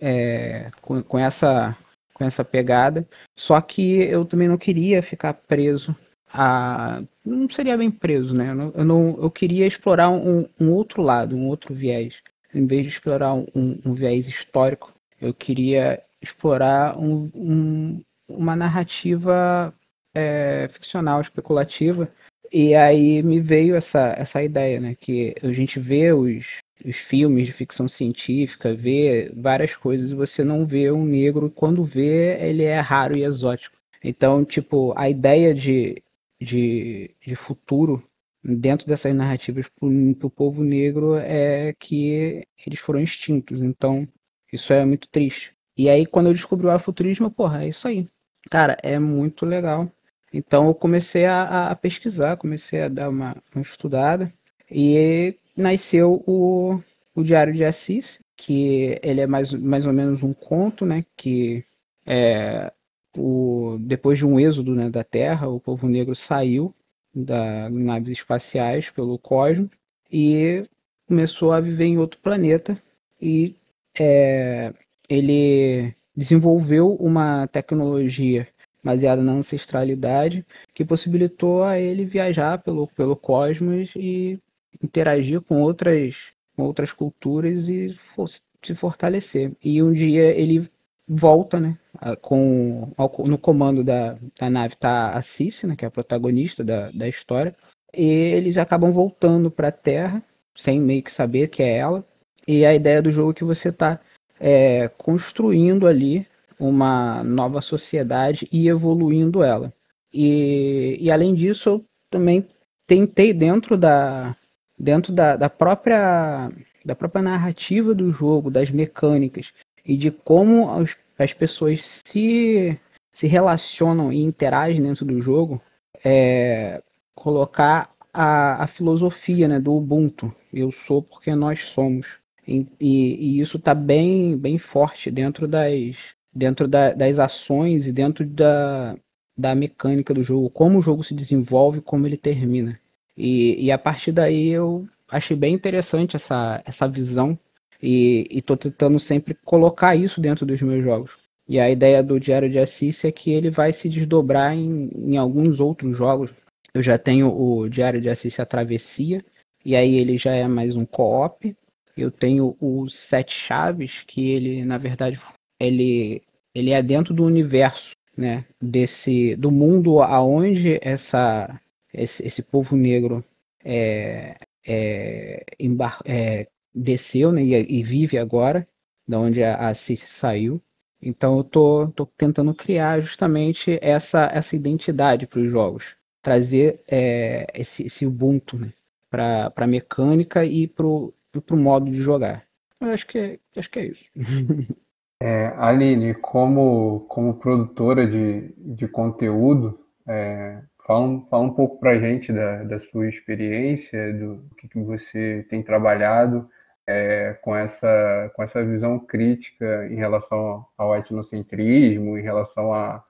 [SPEAKER 2] é, com, com essa com essa pegada. Só que eu também não queria ficar preso a. Não seria bem preso, né? Eu, não, eu, não, eu queria explorar um, um, outro lado, um outro viés. Em vez de explorar um, um viés histórico, eu queria explorar um, uma narrativa é, ficcional, especulativa. E aí me veio essa, essa ideia, né? Que a gente vê os, os filmes de ficção científica, vê várias coisas e você não vê um negro. Quando vê, ele é raro e exótico. Então, tipo, a ideia de, de, de futuro dentro dessas narrativas para o povo negro é que eles foram extintos. Então, isso é muito triste. E aí, quando eu descobri o afuturismo, porra, é isso aí. Cara, é muito legal. Então, eu comecei a, a pesquisar, comecei a dar uma, uma estudada. E nasceu o, o Diário de Assis, que ele é mais, mais ou menos um conto, né? Que é, o, depois de um êxodo né, da Terra, o povo negro saiu das naves espaciais pelo cosmos e começou a viver em outro planeta e é, ele desenvolveu uma tecnologia baseada na ancestralidade que possibilitou a ele viajar pelo, pelo cosmos e interagir com outras, com outras culturas e for, se fortalecer. E um dia ele volta, né? Com, ao, no comando da, da nave está a Cici, né, que é a protagonista da, da história. E eles acabam voltando para a Terra, sem meio que saber que é ela. E a ideia do jogo é que você está é, construindo ali uma nova sociedade e evoluindo ela. E, e além disso, eu também tentei dentro da, dentro da, da, própria, da própria narrativa do jogo, das mecânicas e de como as, as pessoas se, se relacionam e interagem dentro do jogo, é, colocar a, a filosofia né, do Ubuntu. Eu sou porque nós somos. E, e, e isso está bem, bem forte dentro das, dentro da, das ações e dentro da, da mecânica do jogo, como o jogo se desenvolve, como ele termina. E, e a partir daí eu achei bem interessante essa, essa visão e estou tentando sempre colocar isso dentro dos meus jogos. E a ideia do Diário de Assis é que ele vai se desdobrar em, em alguns outros jogos. Eu já tenho o Diário de Assis A Travessia, e aí ele já é mais um co-op. Eu tenho o Sete Chaves, que ele, na verdade, ele, ele é dentro do universo, né? Desse, do mundo aonde essa, esse, esse povo negro é, é, embar é, desceu né, e, e, vive agora, da onde a, a Cici saiu. Então eu tô, tô tentando criar justamente essa, essa identidade para os jogos, trazer é, esse, esse Ubuntu né, para a mecânica e para o modo de jogar. Eu acho que é, acho que é isso.
[SPEAKER 1] É, Aline, como, como produtora de, de conteúdo, é, Fala, fala um pouco para a gente da, da sua experiência, do que, que você tem trabalhado é, com, essa, com essa visão crítica em relação ao etnocentrismo, em relação a.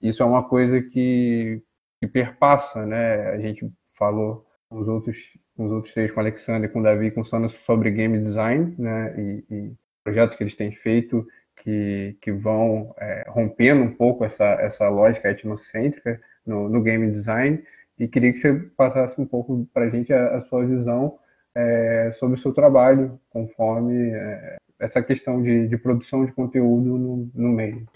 [SPEAKER 1] Isso é uma coisa que, que perpassa, né? A gente falou nos outros com os outros três, com o Alexander, com o Davi, com o Sandro, sobre game design, né? E, e projetos que eles têm feito que, que vão é, rompendo um pouco essa, essa lógica etnocêntrica no, no game design. E queria que você passasse um pouco para a gente a, sua visão é, sobre o seu trabalho, conforme é, essa questão de, de, produção de conteúdo no, no meio.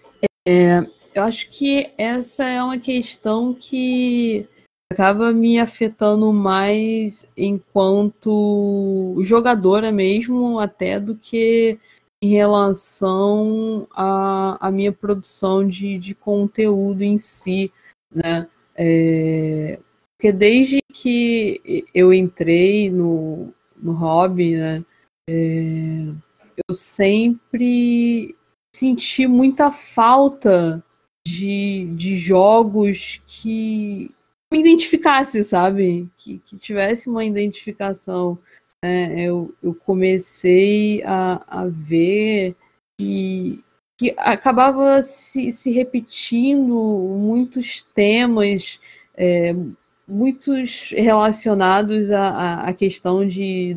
[SPEAKER 4] É, eu acho que essa é uma questão que acaba me afetando mais enquanto jogadora mesmo, até do que em relação à, à minha produção de, de conteúdo em si, né? É, porque desde que eu entrei no, no hobby, né? É, eu sempre senti muita falta de, de jogos que me identificasse, sabe? Que, que tivesse uma identificação. É, eu, eu comecei a, a ver que, que acabava se, se repetindo muitos temas, é, muitos relacionados à, à questão de,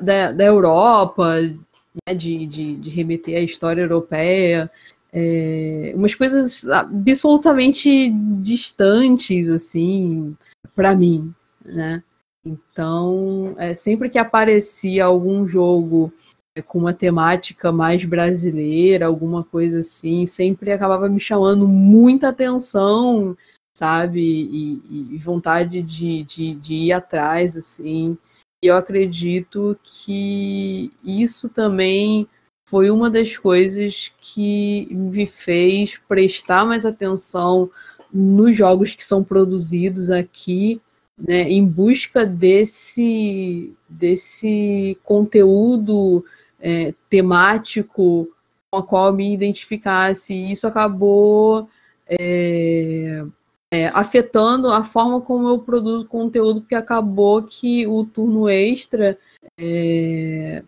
[SPEAKER 4] da, da Europa, né, de, de, de remeter à história europeia, é, umas coisas absolutamente distantes, assim, para mim, né? Então, é, sempre que aparecia algum jogo é, com uma temática mais brasileira, alguma coisa assim, sempre acabava me chamando muita atenção, sabe? E, e vontade de, de, de ir atrás, assim. E eu acredito que isso também foi uma das coisas que me fez prestar mais atenção nos jogos que são produzidos aqui, né, em busca desse, desse conteúdo é, temático com a qual me identificasse. E isso acabou é, é, afetando a forma como eu produzo conteúdo, porque acabou que o turno extra é,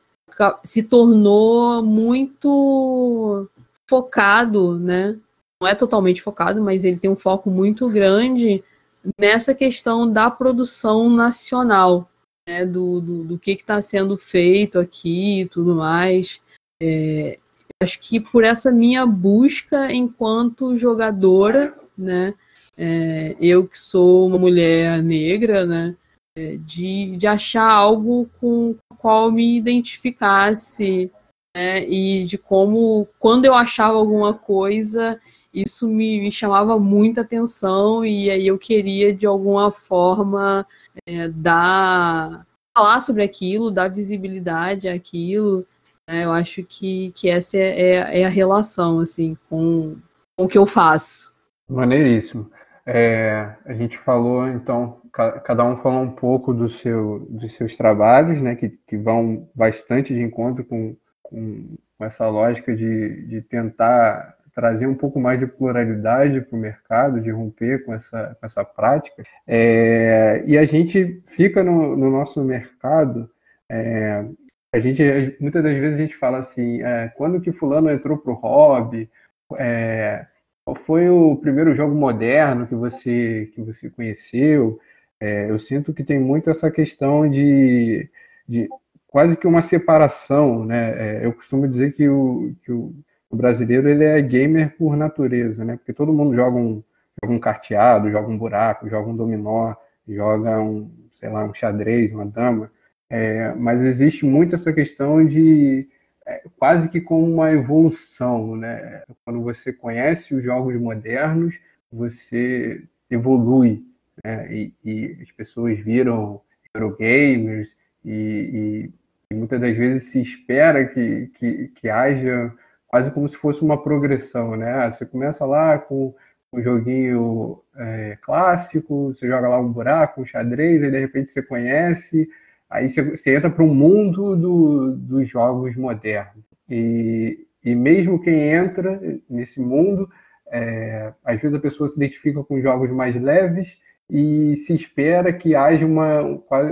[SPEAKER 4] se tornou muito focado, né? Não é totalmente focado, mas ele tem um foco muito grande nessa questão da produção nacional, né? Do, do, do que está sendo feito aqui e tudo mais. É, acho que por essa minha busca enquanto jogadora, né? É, eu que sou uma mulher negra, né? É, de, de achar algo com o qual me identificasse, né? E de como, quando eu achava alguma coisa, isso me, me chamava muita atenção e aí eu queria, de alguma forma, é, dar falar sobre aquilo, dar visibilidade àquilo. Né? Eu acho que, que essa é, é, é, a relação assim com, com o que eu faço.
[SPEAKER 1] Maneiríssimo. É, a gente falou, então, cada um falou um pouco do seu, dos seus trabalhos, né, que, que vão bastante de encontro com, com, essa lógica de, de tentar trazer um pouco mais de pluralidade para o mercado, de romper com essa, com essa prática. É, e a gente fica no, no nosso mercado, é, a gente muitas das vezes a gente fala assim, é, quando que fulano entrou para o hobby, é, qual foi o primeiro jogo moderno que você que você conheceu? É, eu sinto que tem muito essa questão de, de quase que uma separação, né? É, eu costumo dizer que o, que o, o, brasileiro ele é gamer por natureza, né? Porque todo mundo joga um, joga um carteado, joga um buraco, joga um dominó, joga um, sei lá, um xadrez, uma dama. É, mas existe muito essa questão de é, quase que como uma evolução, né? Quando você conhece os jogos modernos, você evolui né? e, e, as pessoas viram Eurogamers e, e, muitas das vezes se espera que, que, que haja quase como se fosse uma progressão, né? Ah, você começa lá com um joguinho é, clássico, você joga lá um buraco, um xadrez, aí de repente você conhece, aí você, você entra para um mundo do, dos jogos modernos. E, e mesmo quem entra nesse mundo, é, às vezes a pessoa se identifica com jogos mais leves e se espera que haja uma,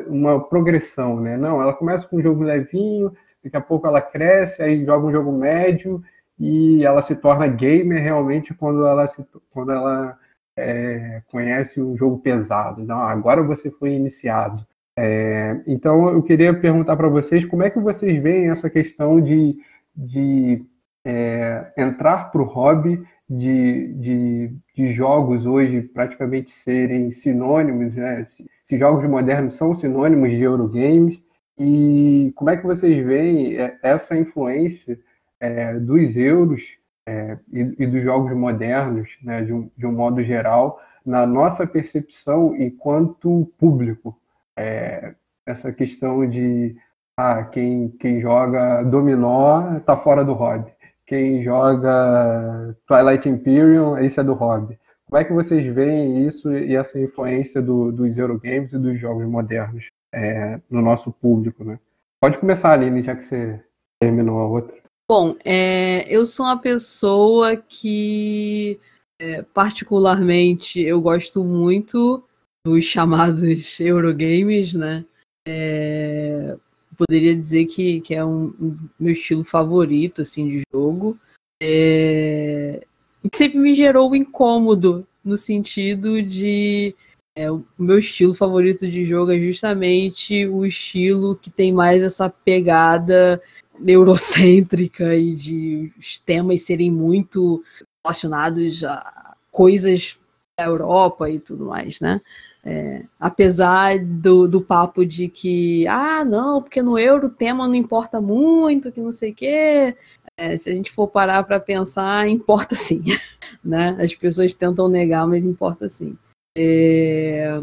[SPEAKER 1] uma progressão, né? Não, ela começa com um jogo levinho, daqui a pouco ela cresce, aí joga um jogo médio e ela se torna gamer realmente quando ela, se, quando ela é, conhece um jogo pesado. Não, agora você foi iniciado. É, então, eu queria perguntar para vocês como é que vocês veem essa questão de, de é, entrar para o hobby de, de, de, jogos hoje praticamente serem sinônimos, né? Se, se, jogos modernos são sinônimos de Eurogames, e como é que vocês veem é, essa influência é, dos euros é, e, e, dos jogos modernos, né, de, um, de um modo geral, na nossa percepção enquanto público? É, essa questão de ah, quem, quem joga dominó está fora do hobby quem joga Twilight Imperium, esse é do hobby. Como é que vocês veem isso e essa influência do, dos Eurogames e dos jogos modernos é, no nosso público, né? Pode começar, Aline, já que você terminou a outra.
[SPEAKER 4] Bom, é, eu sou uma pessoa que, é, particularmente, eu gosto muito dos chamados Eurogames, né? É, poderia dizer que, que é um, um meu estilo favorito assim de jogo. É... que sempre me gerou um incômodo no sentido de é, o meu estilo favorito de jogo é justamente o estilo que tem mais essa pegada eurocêntrica e de os temas serem muito relacionados a coisas da Europa e tudo mais, né? É, apesar do, do papo de que, ah, não, porque no euro o tema não importa muito, que não sei o quê. É, se a gente for parar para pensar, importa sim. né? As pessoas tentam negar, mas importa sim. É,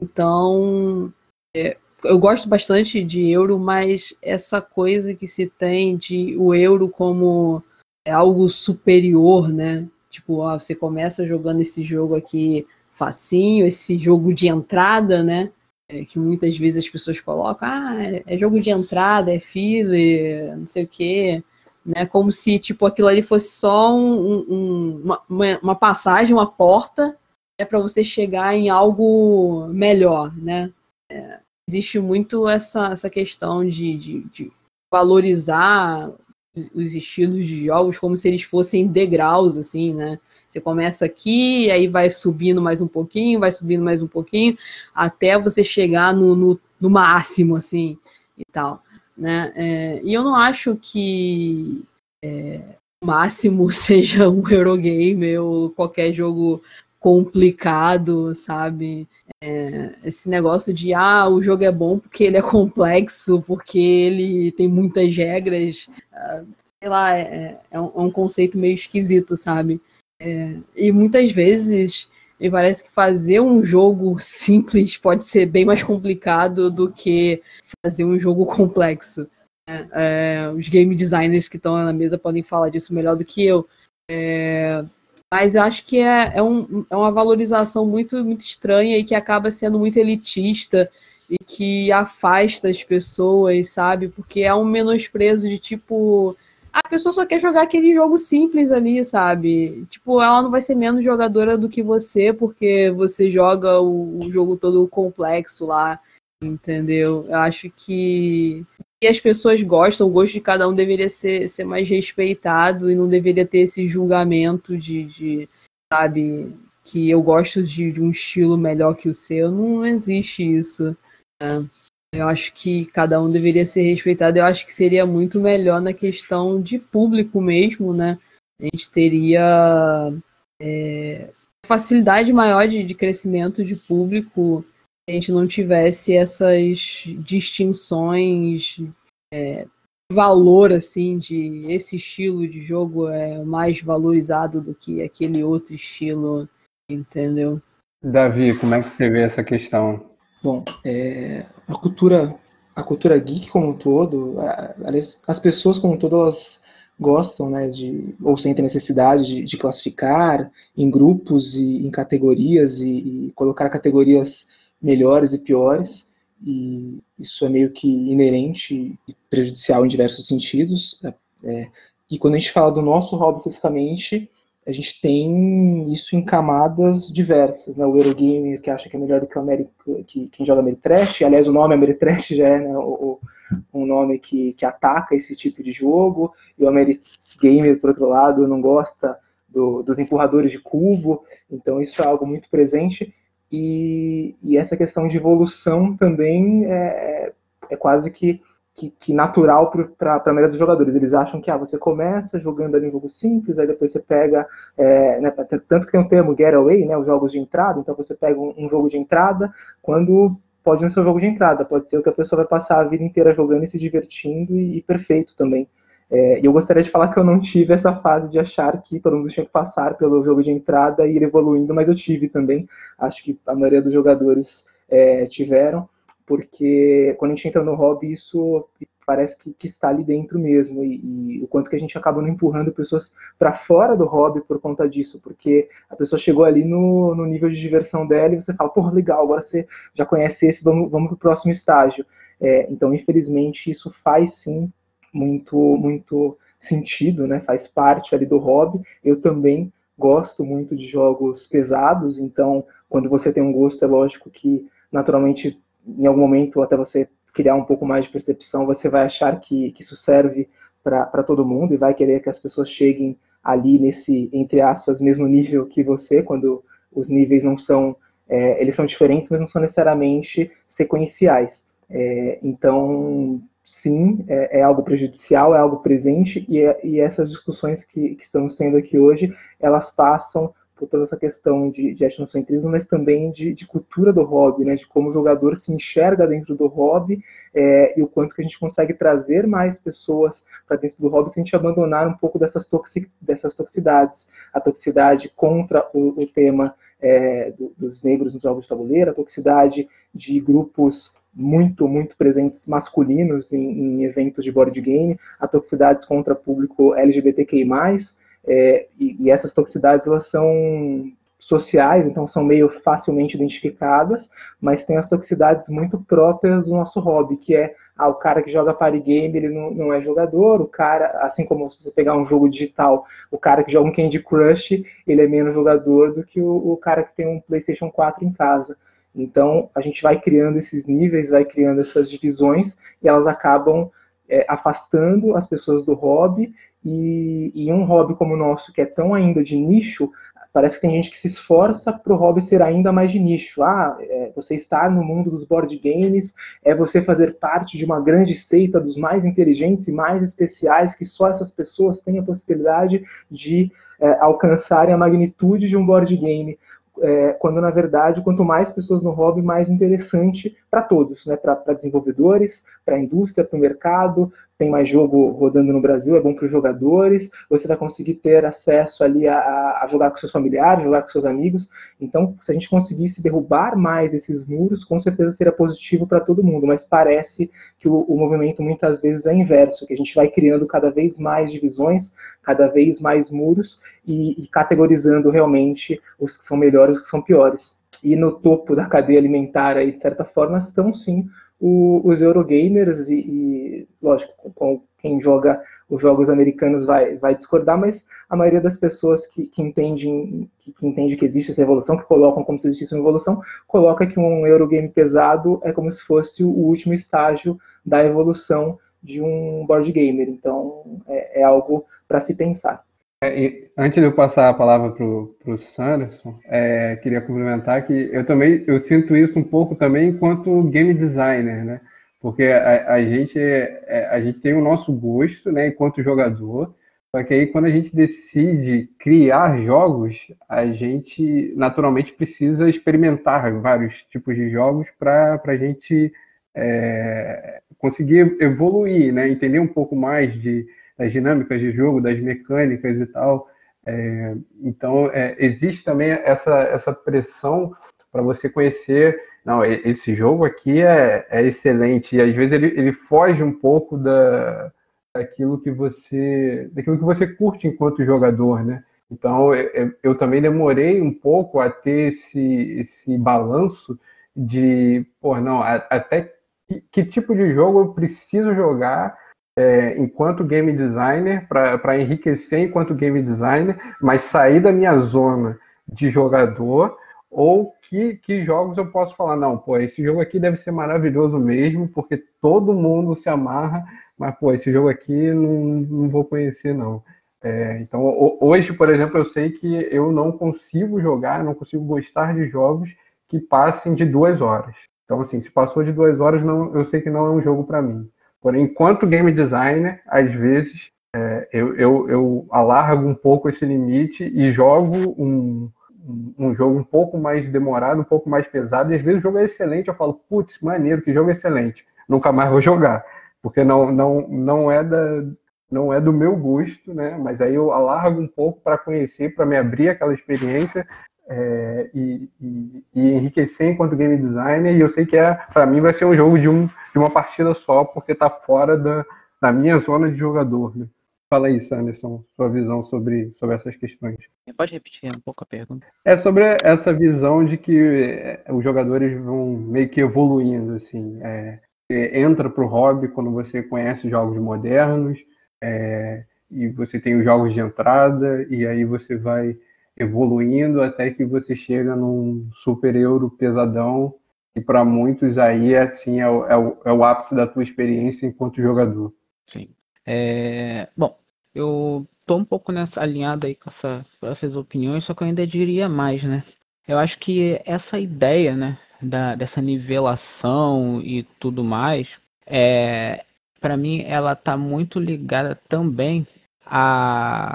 [SPEAKER 4] então, é, eu gosto bastante de euro, mas essa coisa que se tem de o euro como algo superior, né? Tipo, ó, você começa jogando esse jogo aqui facinho, esse jogo de entrada, né? É, que muitas vezes as pessoas colocam, ah, é, é jogo de entrada, é filler, não sei o quê, né? Como se tipo aquilo ali fosse só um, um, uma, uma passagem, uma porta, é para você chegar em algo melhor, né? É, existe muito essa, essa questão de, de, de valorizar os estilos de jogos como se eles fossem degraus, assim, né? Você começa aqui, aí vai subindo mais um pouquinho, vai subindo mais um pouquinho, até você chegar no, no, no máximo, assim, e tal, né? É, e eu não acho que é, o máximo seja um Eurogame ou qualquer jogo complicado, sabe? É, esse negócio de ah, o jogo é bom porque ele é complexo, porque ele tem muitas regras, uh, sei lá, é, é, um, é, um, conceito meio esquisito, sabe? É, e muitas vezes me parece que fazer um jogo simples pode ser bem mais complicado do que fazer um jogo complexo. Né? É, os game designers que estão na mesa podem falar disso melhor do que eu. É, mas eu acho que é, é, um, é uma valorização muito, muito estranha e que acaba sendo muito elitista e que afasta as pessoas, sabe? Porque é um menosprezo de tipo. A pessoa só quer jogar aquele jogo simples ali, sabe? Tipo, ela não vai ser menos jogadora do que você porque você joga o, o jogo todo complexo lá, entendeu? Eu acho que que as pessoas gostam, o gosto de cada um deveria ser, ser mais respeitado e não deveria ter esse julgamento de, de sabe, que eu gosto de, de, um estilo melhor que o seu. Não existe isso. Né? Eu acho que cada um deveria ser respeitado. Eu acho que seria muito melhor na questão de público mesmo, né? A gente teria é, facilidade maior de, de crescimento de público a gente não tivesse essas distinções é, valor assim de esse estilo de jogo é mais valorizado do que aquele outro estilo, entendeu?
[SPEAKER 1] Davi, como é que você vê essa questão?
[SPEAKER 5] Bom, é, a cultura a cultura geek como um todo, as pessoas como um todo, elas gostam, né, de, ou sentem necessidade de, de classificar em grupos e em categorias e, e colocar categorias melhores e piores, e isso é meio que inerente e prejudicial em diversos sentidos. Né? É, e quando a gente fala do nosso hobby especificamente, a gente tem isso em camadas diversas, né? O Eurogamer que acha que é melhor do que o América, que quem joga Ameritrash, aliás o nome Ameritrash já é né, o, um nome que, que ataca esse tipo de jogo, e o Amerigamer, por outro lado, não gosta do, dos empurradores de cubo, então isso é algo muito presente e, e essa questão de evolução também é, é quase que, que, que natural para a maioria dos jogadores. Eles acham que ah, você começa jogando ali um jogo simples, aí depois você pega, é, né, tanto que tem um termo getaway, né, os jogos de entrada, então você pega um, um jogo de entrada, quando pode não ser um jogo de entrada, pode ser o que a pessoa vai passar a vida inteira jogando e se divertindo e, e perfeito também. É, e eu gostaria de falar que eu não tive essa fase de achar que todo mundo tinha que passar pelo jogo de entrada e ir evoluindo, mas eu tive também. Acho que a maioria dos jogadores é, tiveram, porque quando a gente entra no hobby, isso parece que, que está ali dentro mesmo, e, e, o quanto que a gente acaba não empurrando pessoas para fora do hobby por conta disso, porque a pessoa chegou ali no, no nível de diversão dela e você fala, porra, legal, agora você já conhece esse, vamos, vamos para o próximo estágio. É, então, infelizmente, isso faz sim muito, muito sentido, né? faz parte ali do hobby. Eu também gosto muito de jogos pesados, então, quando você tem um gosto, é lógico que, naturalmente, em algum momento, até você criar um pouco mais de percepção, você vai achar que, que isso serve para todo mundo e vai querer que as pessoas cheguem ali nesse, entre aspas, mesmo nível que você, quando os níveis não são, é, eles são diferentes, mas não são necessariamente sequenciais. É, então, sim, é, é, algo prejudicial, é algo presente, e, é, e essas discussões que, que estamos tendo aqui hoje, elas passam por toda essa questão de, de etnocentrismo, mas também de, de, cultura do hobby, né, de como o jogador se enxerga dentro do hobby é, e o quanto que a gente consegue trazer mais pessoas para dentro do hobby sem gente abandonar um pouco dessas, dessas toxicidades. A toxicidade contra o, o tema é, do, dos negros nos jogos de tabuleiro, a toxicidade de grupos muito, muito presentes masculinos em, em eventos de board game, a toxicidades contra público LGBTQI+, é, e, e, essas toxicidades elas são sociais, então são meio facilmente identificadas, mas tem as toxicidades muito próprias do nosso hobby, que é ah, o cara que joga party game, ele não, não, é jogador, o cara, assim como se você pegar um jogo digital, o cara que joga um Candy Crush, ele é menos jogador do que o, o cara que tem um PlayStation 4 em casa. Então, a gente vai criando esses níveis, vai criando essas divisões, e elas acabam é, afastando as pessoas do hobby e, e, um hobby como o nosso, que é tão ainda de nicho, parece que tem gente que se esforça para o hobby ser ainda mais de nicho. Ah, é, você estar no mundo dos board games é você fazer parte de uma grande seita dos mais inteligentes e mais especiais, que só essas pessoas têm a possibilidade de é, alcançarem a magnitude de um board game. É, quando na verdade, quanto mais pessoas no hobby, mais interessante para todos, né? para desenvolvedores, para a indústria, para o mercado, tem mais jogo rodando no Brasil, é bom para os jogadores, você vai conseguir ter acesso ali a, a, jogar com seus familiares, jogar com seus amigos. Então, se a gente conseguisse derrubar mais esses muros, com certeza seria positivo para todo mundo, mas parece que o, o, movimento muitas vezes é inverso, que a gente vai criando cada vez mais divisões, cada vez mais muros e, e categorizando realmente os que são melhores e os que são piores. E no topo da cadeia alimentar, aí, de certa forma, estão sim o, os Eurogamers e, e, lógico, com quem joga os jogos americanos vai, vai discordar, mas a maioria das pessoas que, que, entendem, que, que entende que existe essa evolução, que colocam como se existisse uma evolução, coloca que um Eurogame pesado é como se fosse o último estágio da evolução de um board gamer. Então, é, é algo para se pensar.
[SPEAKER 1] É, antes de eu passar a palavra para o Sanderson, é, queria complementar que eu também eu sinto isso um pouco também enquanto game designer, né? Porque a, a gente, é, a gente tem o nosso gosto, né, enquanto jogador, só que aí quando a gente decide criar jogos, a gente naturalmente precisa experimentar vários tipos de jogos para a gente é, conseguir evoluir, né? Entender um pouco mais de das dinâmicas de jogo, das mecânicas e tal. É, então, é, existe também essa, essa pressão para você conhecer. Não, esse jogo aqui é, é excelente. E às vezes ele, ele foge um pouco da, daquilo que você daquilo que você curte enquanto jogador, né? Então eu, eu também demorei um pouco a ter esse, esse balanço de, pô, não, até que, que tipo de jogo eu preciso jogar é, enquanto game designer, para enriquecer enquanto game designer, mas sair da minha zona de jogador, ou que, que jogos eu posso falar, não, pô, esse jogo aqui deve ser maravilhoso mesmo, porque todo mundo se amarra, mas, pô, esse jogo aqui não, não vou conhecer, não. É, então, hoje, por exemplo, eu sei que eu não consigo jogar, não consigo gostar de jogos que passem de duas horas. Então, assim, se passou de duas horas, não, eu sei que não é um jogo para mim. Porém, enquanto game designer, às vezes é, eu, eu, eu alargo um pouco esse limite e jogo um, um jogo um pouco mais demorado, um pouco mais pesado, e às vezes o jogo é excelente, eu falo, putz, maneiro, que jogo excelente, nunca mais vou jogar, porque não, não, não, é, da, não é do meu gosto, né? Mas aí eu alargo um pouco para conhecer, para me abrir aquela experiência é, e, e, e, enriquecer enquanto game designer, e eu sei que é, para mim vai ser um jogo de, um, de uma partida só, porque está fora da, da minha zona de jogador, né? Fala aí, Sanderson, sua visão sobre, sobre essas questões.
[SPEAKER 2] Pode repetir um pouco a pergunta?
[SPEAKER 1] É sobre essa visão de que é, os jogadores vão meio que evoluindo, assim. É, entra para o hobby quando você conhece jogos modernos, é, e você tem os jogos de entrada, e aí você vai evoluindo até que você chega num super euro pesadão, e para muitos aí assim, é, o, é, o, é o ápice da tua experiência enquanto jogador.
[SPEAKER 2] Sim. É, bom, eu tô um pouco nessa alinhada aí com, essa, com essas opiniões, só que eu ainda diria mais, né? Eu acho que essa ideia, né, da, dessa nivelação e tudo mais, é, para mim ela tá muito ligada também a,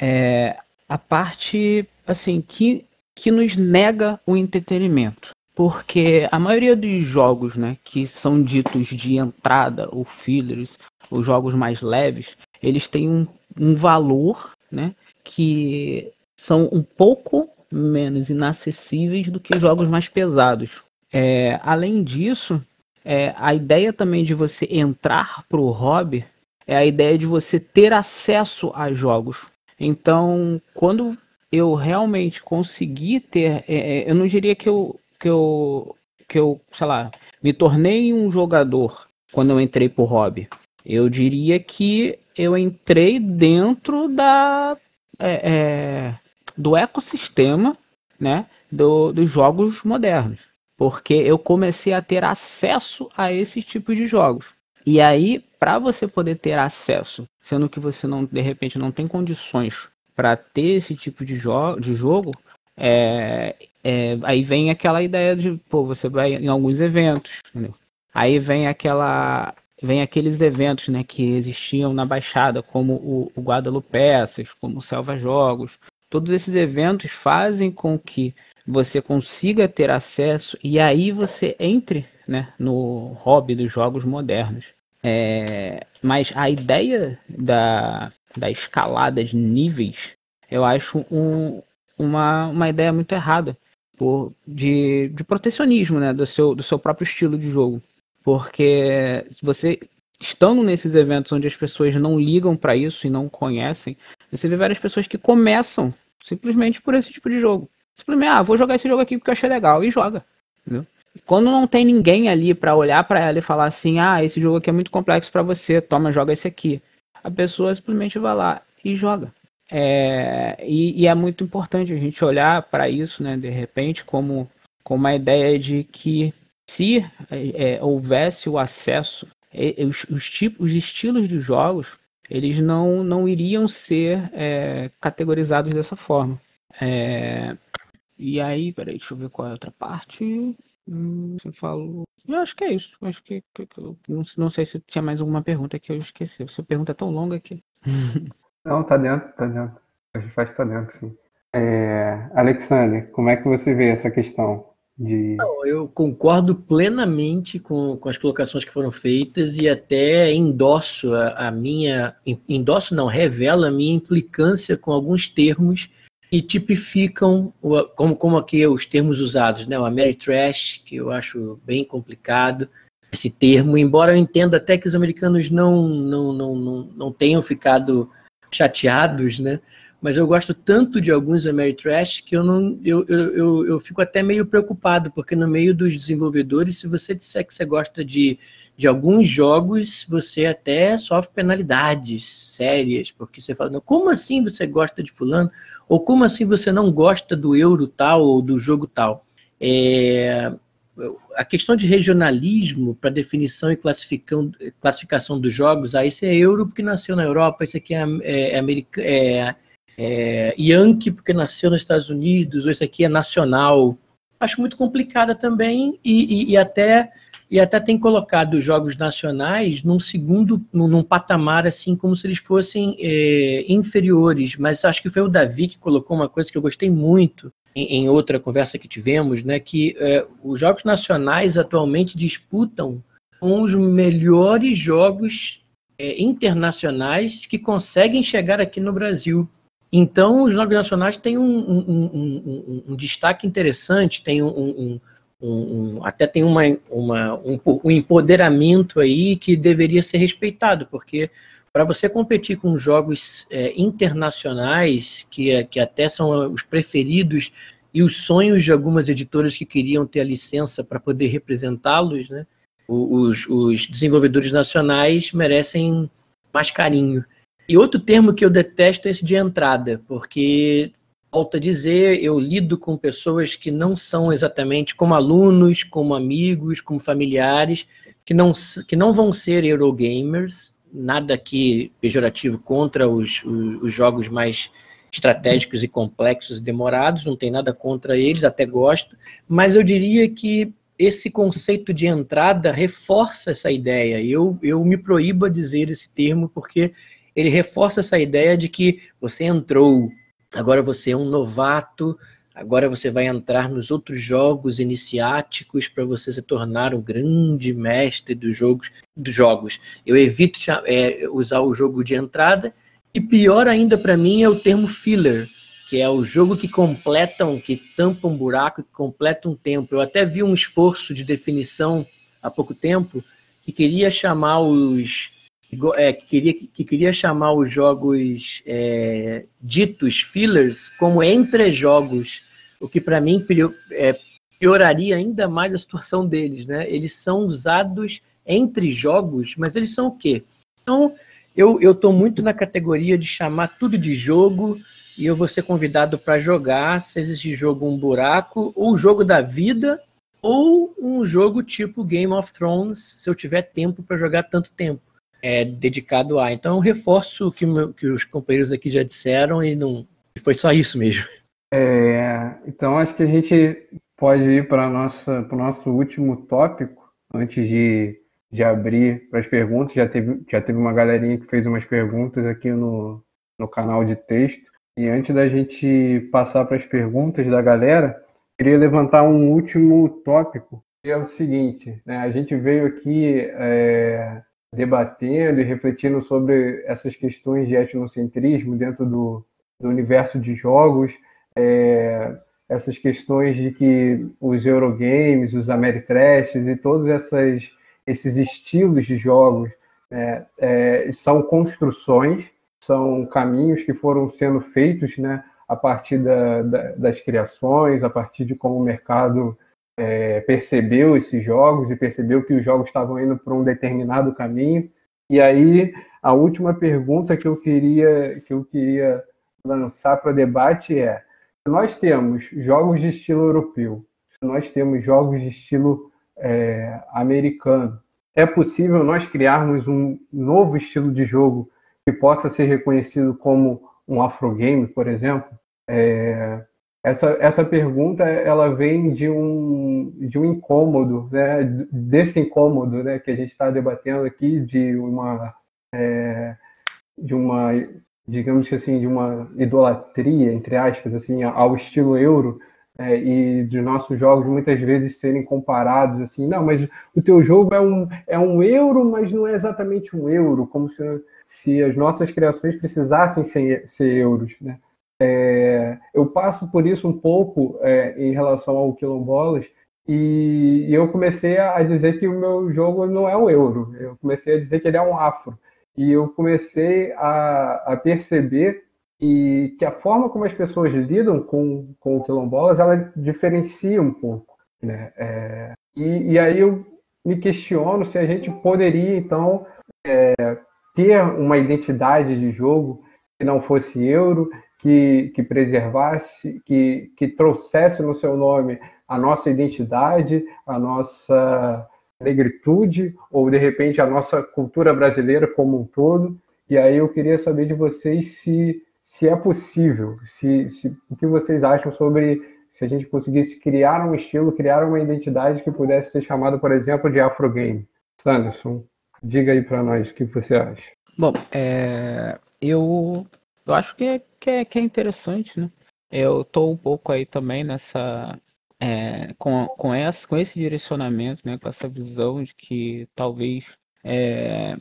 [SPEAKER 2] é, a parte assim que, que nos nega o entretenimento. Porque a maioria dos jogos né, que são ditos de entrada ou fillers os jogos mais leves, eles têm um, um valor, né, que são um pouco menos inacessíveis do que jogos mais pesados. É, além disso, é, a ideia também de você entrar para o hobby é a ideia de você ter acesso a jogos. Então, quando eu realmente consegui ter, é, é eu não diria que eu, que eu, que eu, sei lá, me tornei um jogador quando eu entrei para o hobby. Eu diria que eu entrei dentro da é, é, do ecossistema né, do, dos jogos modernos, porque eu comecei a ter acesso a esse tipo de jogos. E aí, para você poder ter acesso, sendo que você não de repente não tem condições para ter esse tipo de, jo de jogo, é, é, aí vem aquela ideia de, pô, você vai em alguns eventos, entendeu? Aí vem aquela vem aqueles eventos né, que existiam na Baixada, como o, o Guadalupe como o Selva Jogos. Todos esses eventos fazem com que você consiga ter acesso e aí você entre né, no hobby dos jogos modernos. É, mas a ideia da, da escalada de níveis eu acho um, uma, uma ideia muito errada por, de, de protecionismo né, do, seu, do seu próprio estilo de jogo. Porque você estando nesses eventos onde as pessoas não ligam para isso e não conhecem, você vê várias pessoas que começam simplesmente por esse tipo de jogo. Simplesmente, ah, vou jogar esse jogo aqui porque eu achei legal e joga. Entendeu? Quando não tem ninguém ali para olhar para ela e falar assim, ah, esse jogo aqui é muito complexo para você, toma, joga esse aqui. A pessoa simplesmente vai lá e joga. É, e, e, é muito importante a gente olhar para isso, né, de repente, como, como a ideia de que se é, houvesse o acesso, é, os, os, tipos, os estilos de jogos, eles não, não iriam ser é, categorizados dessa forma. É, e aí, peraí, deixa eu ver qual é a outra parte. Hum, você falou. Eu acho que é isso. Eu acho que, que, que eu, não, não, sei se tinha mais alguma pergunta que eu esqueci. Sua pergunta é tão longa que.
[SPEAKER 1] não, tá dentro, tá dentro. A gente faz tá dentro, sim. É, Alexandre, como é que você vê essa questão? De...
[SPEAKER 3] Não, eu concordo plenamente com, com as colocações que foram feitas e até endosso a, a minha. Endosso não, revela a minha implicância com alguns termos que tipificam, como, como aqui os termos usados, né? O Ameritrash, que eu acho bem complicado esse termo, embora eu entenda até que os americanos não, não, não, não, não tenham ficado chateados, né? Mas eu gosto tanto de alguns Ameritrash que eu não eu, eu, eu, eu, fico até meio preocupado, porque no meio dos desenvolvedores, se você disser que você gosta de, de alguns jogos, você até sofre penalidades sérias, porque você fala, como assim você gosta de fulano? Ou como assim você não gosta do euro tal ou do jogo tal? É, a questão de regionalismo para definição e classificação, dos jogos, aí isso é euro porque nasceu na Europa, isso aqui é, é, é, america, é Yankee porque nasceu nos Estados Unidos, ou esse aqui é nacional, acho muito complicada também e, e, e até e até tem colocado os jogos nacionais num segundo, num, num patamar assim, como se eles fossem é, inferiores. Mas acho que foi o Davi que colocou uma coisa que eu gostei muito em, em outra conversa que tivemos, né? Que é, os jogos nacionais atualmente disputam com os melhores jogos é, internacionais que conseguem chegar aqui no Brasil. Então, os jogos nacionais têm um, um, um, um destaque interessante, tem um, até tem uma, uma, um, empoderamento aí que deveria ser respeitado, porque para você competir com jogos é, internacionais, que, é, que até são os preferidos e os sonhos de algumas editoras que queriam ter a licença para poder representá-los, né? Os, os desenvolvedores nacionais merecem mais carinho. E outro termo que eu detesto é esse de entrada, porque, volto a dizer, eu lido com pessoas que não são exatamente como alunos, como amigos, como familiares, que não, que não vão ser Eurogamers, nada aqui pejorativo contra os, os, os jogos mais estratégicos e complexos e demorados, não tem nada contra eles, até gosto, mas eu diria que esse conceito de entrada reforça essa ideia. Eu, eu me proíbo a dizer esse termo porque ele reforça essa ideia de que você entrou, agora você é um novato, agora você vai entrar nos outros jogos iniciáticos para você se tornar o grande mestre dos jogos. Dos jogos. Eu evito é, usar o jogo de entrada e pior ainda para mim é o termo filler, que é o jogo que completa, um, que tampa um buraco, que completa um tempo. Eu até vi um esforço de definição há pouco tempo que queria chamar os é, que, queria, que queria chamar os jogos é, ditos fillers como entre jogos, o que para mim é, pioraria ainda mais a situação deles, né? Eles são usados entre jogos, mas eles são o quê? Então, eu estou muito na categoria de chamar tudo de jogo e eu vou ser convidado para jogar, seja esse jogo um buraco, ou jogo da vida, ou um jogo tipo Game of Thrones, se eu tiver tempo para jogar tanto tempo é, dedicado a. Então reforço o que, que os companheiros aqui já disseram e não foi só isso mesmo.
[SPEAKER 1] É, então acho que a gente pode ir para o nosso último tópico, antes de, de abrir para as perguntas. Já teve, já teve uma galerinha que fez umas perguntas aqui no, no canal de texto. E antes da gente passar para as perguntas da galera, queria levantar um último tópico, que é o seguinte: né? a gente veio aqui é, debatendo e refletindo sobre essas questões de etnocentrismo dentro do, do universo de jogos, é, essas questões de que os Eurogames, os Ameritrashes e todos essas, esses estilos de jogos né, é, são construções são caminhos que foram sendo feitos né, a partir da, da, das criações, a partir de como o mercado é, percebeu esses jogos e percebeu que os jogos estavam indo para um determinado caminho. E aí, a última pergunta que eu queria, que eu queria lançar para debate é: se nós temos jogos de estilo europeu, se nós temos jogos de estilo é, americano, é possível nós criarmos um novo estilo de jogo que possa ser reconhecido como um afrogame, por exemplo? É, essa, essa pergunta ela vem de um, de um incômodo, né? desse incômodo né? que a gente está debatendo aqui, de uma, é, de uma, digamos assim, de uma idolatria, entre aspas, assim, ao estilo euro, é, e dos nossos jogos muitas vezes serem comparados assim, não, mas o teu jogo é um, é um euro, mas não é exatamente um euro, como se se as nossas criações precisassem ser, ser euros. Né? É, eu passo por isso um pouco é, em relação ao quilombolas e, e, eu comecei a dizer que o meu jogo não é um euro, eu comecei a dizer que ele é um afro. E eu comecei a, a perceber e que a forma como as pessoas lidam com, com o quilombolas, ela diferencia um pouco. Né? É, e, e, aí eu me questiono se a gente poderia, então, é, ter uma identidade de jogo que não fosse euro, que, que preservasse, que, que trouxesse no seu nome a nossa identidade, a nossa negritude, ou de repente a nossa cultura brasileira como um todo. E aí eu queria saber de vocês se, se é possível, se, se, o que vocês acham sobre se a gente conseguisse criar um estilo, criar uma identidade que pudesse ser chamada, por exemplo, de Afrogame. Sanderson, diga aí para nós o que você acha.
[SPEAKER 2] Bom, é, eu, eu acho que é, que, é, que é interessante, né? Eu estou um pouco aí também nessa. É, com, com, essa, com esse direcionamento, né, com essa visão de que talvez é,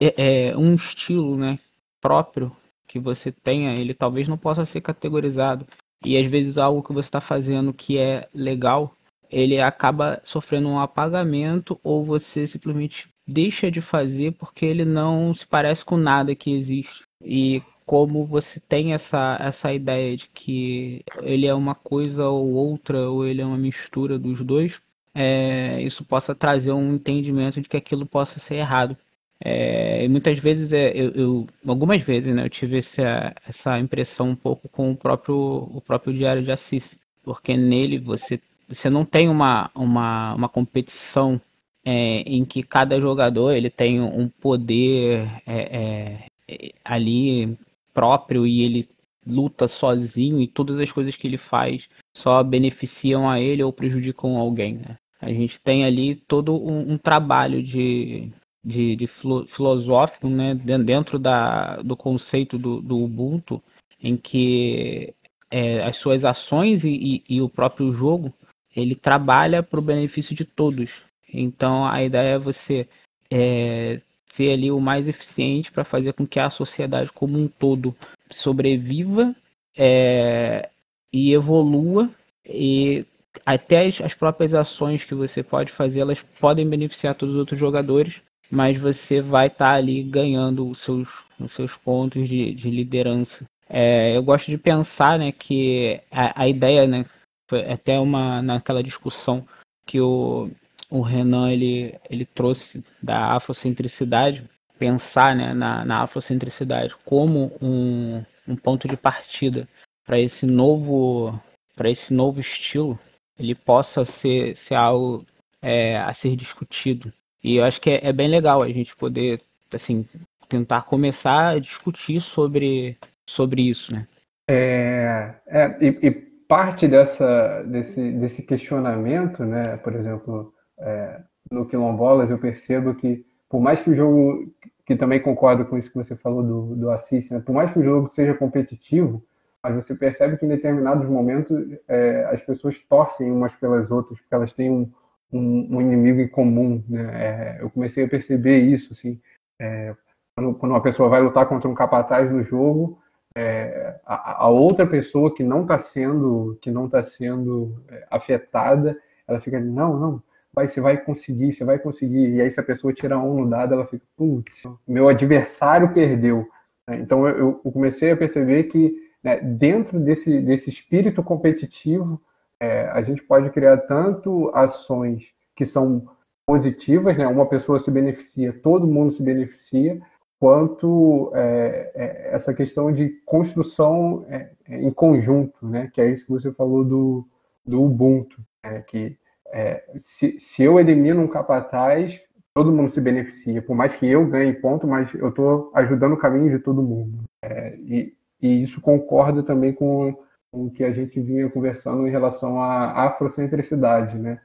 [SPEAKER 2] é, é um estilo né, próprio que você tenha, ele talvez não possa ser categorizado. E às vezes algo que você está fazendo que é legal, ele acaba sofrendo um apagamento ou você simplesmente deixa de fazer porque ele não se parece com nada que existe. E como você tem essa, essa ideia de que ele é uma coisa ou outra, ou ele é uma mistura dos dois, é, isso possa trazer um entendimento de que aquilo possa ser errado. É, muitas vezes, é, eu, eu, algumas vezes, né, eu tive essa, essa impressão um pouco com o próprio, o próprio Diário de Assis, porque nele você, você não tem uma, uma, uma competição é, em que cada jogador ele tem um poder é, é, ali próprio e ele luta sozinho e todas as coisas que ele faz só beneficiam a ele ou prejudicam alguém. Né? A gente tem ali todo um, um trabalho de, de, de filosófico né, dentro da, do conceito do, do Ubuntu, em que é, as suas ações e, e, e, o próprio jogo ele trabalha para o benefício de todos. Então a ideia é você é, ser ali o mais eficiente para fazer com que a sociedade como um todo sobreviva é, e evolua e até as, as, próprias ações que você pode fazer elas podem beneficiar todos os outros jogadores mas você vai estar tá ali ganhando os seus, os seus pontos de, de liderança. É, eu gosto de pensar né, que a, a ideia, né, foi até uma naquela discussão que o, o Renan ele, ele trouxe da afrocentricidade, pensar né, na, na afrocentricidade como um, um ponto de partida para esse novo para esse novo estilo, ele possa ser, ser algo é, a ser discutido. E eu acho que é, é bem legal a gente poder, assim, tentar começar a discutir sobre, sobre isso, né?
[SPEAKER 1] É, é e, e, parte dessa, desse, desse questionamento, né, por exemplo, é, no Quilombolas eu percebo que, por mais que o jogo, que também concordo com isso que você falou do, do Assis, né, por mais que o jogo seja competitivo, mas você percebe que em determinados momentos é, as pessoas torcem umas pelas outras, porque elas têm um, um, um inimigo em comum. Né? É, eu comecei a perceber isso, assim, é, quando, quando, uma pessoa vai lutar contra um capataz no jogo, é, a, a, outra pessoa que não está sendo que não está sendo é, afetada, ela fica não, não, vai, você vai conseguir, você vai conseguir. E aí se a pessoa tira um no dado, ela fica, putz, meu adversário perdeu. Né? Então eu, eu comecei a perceber que né, dentro desse, desse espírito competitivo é, a gente pode criar tanto ações que são positivas, né? uma pessoa se beneficia, todo mundo se beneficia, quanto é, é, essa questão de construção é, em conjunto, né? que é isso que você falou do, do Ubuntu, né? que é, se, se eu elimino um capataz, todo mundo se beneficia, por mais que eu ganhe ponto, mas eu estou ajudando o caminho de todo mundo. É, e, e, isso concorda também com com o que a gente vinha conversando em relação à afrocentricidade, né?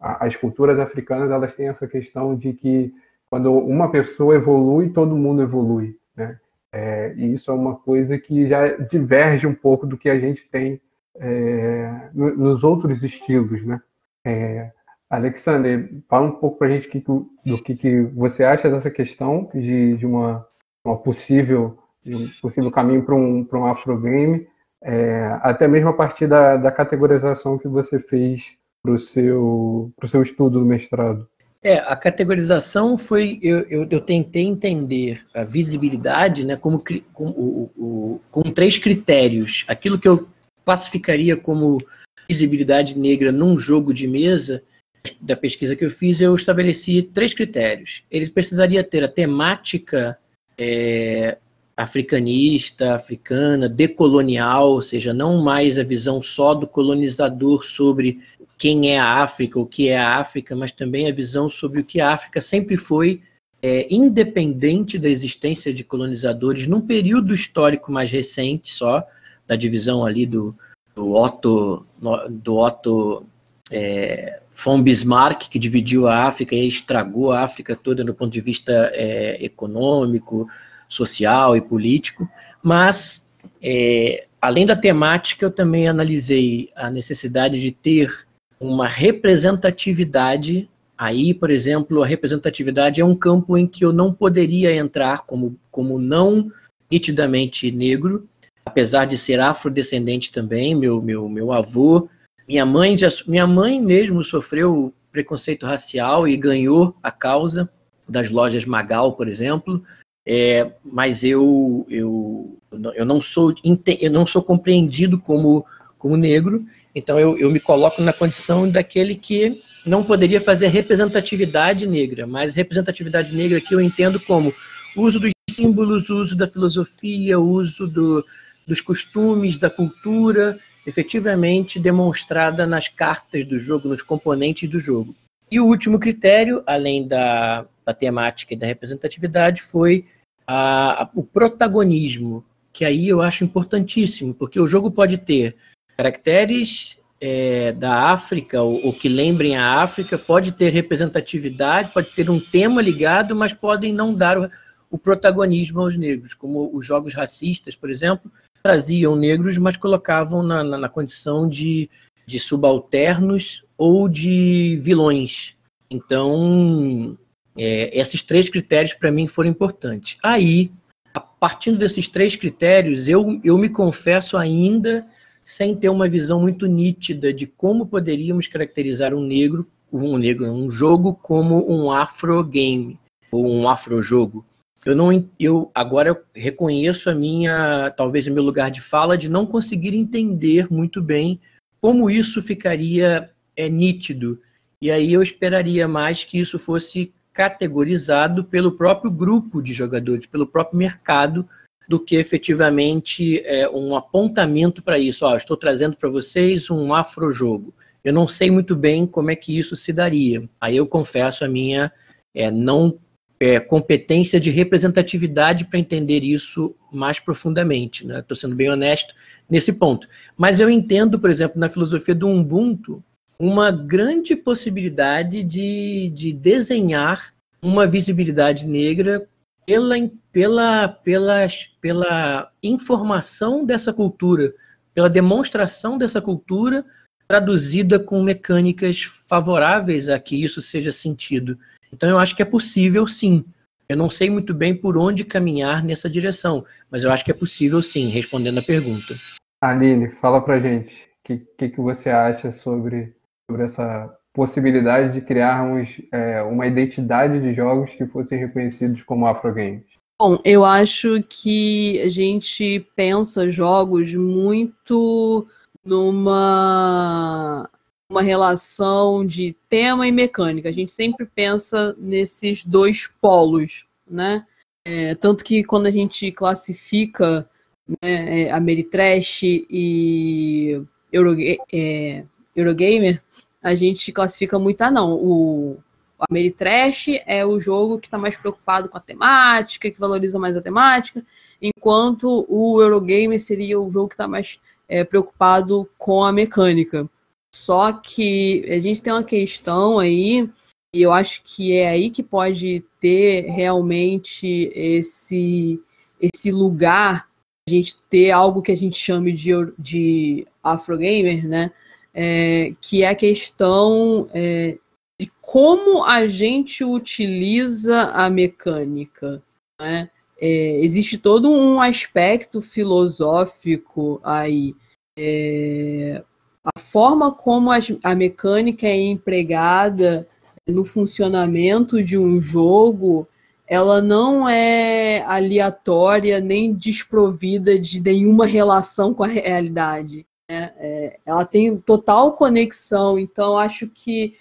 [SPEAKER 1] as culturas africanas elas têm essa questão de que quando uma pessoa evolui, todo mundo evolui, né? É, e isso é uma coisa que já diverge um pouco do que a gente tem é, nos outros estilos, né? É, Alexander, fala um pouco para a gente do que, que você acha dessa questão de, de uma, uma possível um possível caminho para um, um afrogame é, até mesmo a partir da, da categorização que você fez para o seu, seu estudo do mestrado.
[SPEAKER 3] É, a categorização foi. Eu, eu, eu tentei entender a visibilidade né, como, com, o, o, com três critérios. Aquilo que eu classificaria como visibilidade negra num jogo de mesa, da pesquisa que eu fiz, eu estabeleci três critérios. Ele precisaria ter a temática é, africanista, africana, decolonial, ou seja, não mais a visão só do colonizador sobre quem é a África, o que é a África, mas também a visão sobre o que a África sempre foi, é, independente da existência de colonizadores, num período histórico mais recente só, da divisão ali do, do Otto, do Otto é, von Bismarck, que dividiu a África e estragou a África toda do ponto de vista é, econômico, social e político, mas é, além da temática, eu também analisei a necessidade de ter uma representatividade. Aí, por exemplo, a representatividade é um campo em que eu não poderia entrar como, como não nitidamente negro, apesar de ser afrodescendente também, meu, meu, meu avô, minha mãe, já, minha mãe mesmo sofreu preconceito racial e ganhou a causa das lojas Magal, por exemplo, é, mas eu, eu, eu, não sou, eu não sou compreendido como, como negro, então eu, eu me coloco na condição daquele que não poderia fazer representatividade negra, mas representatividade negra que eu entendo como uso dos símbolos, uso da filosofia, uso do, dos costumes, da cultura, efetivamente demonstrada nas cartas do jogo, nos componentes do jogo. E o último critério, além da, da temática e da representatividade, foi a, a, o protagonismo, que aí eu acho importantíssimo, porque o jogo pode ter caracteres é, da África, ou, ou, que lembrem a África, pode ter representatividade, pode ter um tema ligado, mas podem não dar o, o protagonismo aos negros, como os jogos racistas, por exemplo, traziam negros, mas colocavam na, na, na condição de, de subalternos ou de vilões. Então, é, esses três critérios para mim foram importantes. Aí, a partir desses três critérios, eu, eu me confesso ainda sem ter uma visão muito nítida de como poderíamos caracterizar um negro, um negro, um jogo como um afro game ou um afro jogo. Eu não, eu agora eu reconheço a minha, talvez o meu lugar de fala de não conseguir entender muito bem como isso ficaria é nítido. E aí eu esperaria mais que isso fosse categorizado pelo próprio grupo de jogadores, pelo próprio mercado, do que efetivamente é, um apontamento para isso. Ó, estou trazendo para vocês um afrojogo. Eu não sei muito bem como é que isso se daria. Aí eu confesso a minha é, não é, competência de representatividade para entender isso mais profundamente. Estou né? sendo bem honesto nesse ponto. Mas eu entendo, por exemplo, na filosofia do Ubuntu, uma grande possibilidade de, de desenhar uma visibilidade negra pela, pela, pela, pela informação dessa cultura, pela demonstração dessa cultura traduzida com mecânicas favoráveis a que isso seja sentido. Então eu acho que é possível sim. Eu não sei muito bem por onde caminhar nessa direção, mas eu acho que é possível sim, respondendo a pergunta.
[SPEAKER 1] Aline, fala pra gente o que, que, que, você acha sobre, sobre essa possibilidade de criarmos é, uma identidade de jogos que fossem reconhecidos como Afrogames.
[SPEAKER 4] Bom, eu acho que a gente pensa jogos muito numa uma relação de tema e mecânica. A gente sempre pensa nesses dois polos, né? É, tanto que quando a gente classifica né, é, Ameritrash e Euroga é, Eurogamer, a gente classifica muito, ah não, o Ameritrash é o jogo que está mais preocupado com a temática, que valoriza mais a temática, enquanto o Eurogamer seria o jogo que está mais é, preocupado com a mecânica. Só que a gente tem uma questão aí, e eu acho que é aí que pode ter realmente esse, esse lugar, a gente ter algo que a gente chame de, de Afrogamer, né? É, que é a questão é, de como a gente utiliza a mecânica. Né? É, existe todo um aspecto filosófico aí. A forma como a, a mecânica é empregada no funcionamento de um jogo, ela não é aleatória nem desprovida de nenhuma relação com a realidade. Né? É, ela tem total conexão, então acho que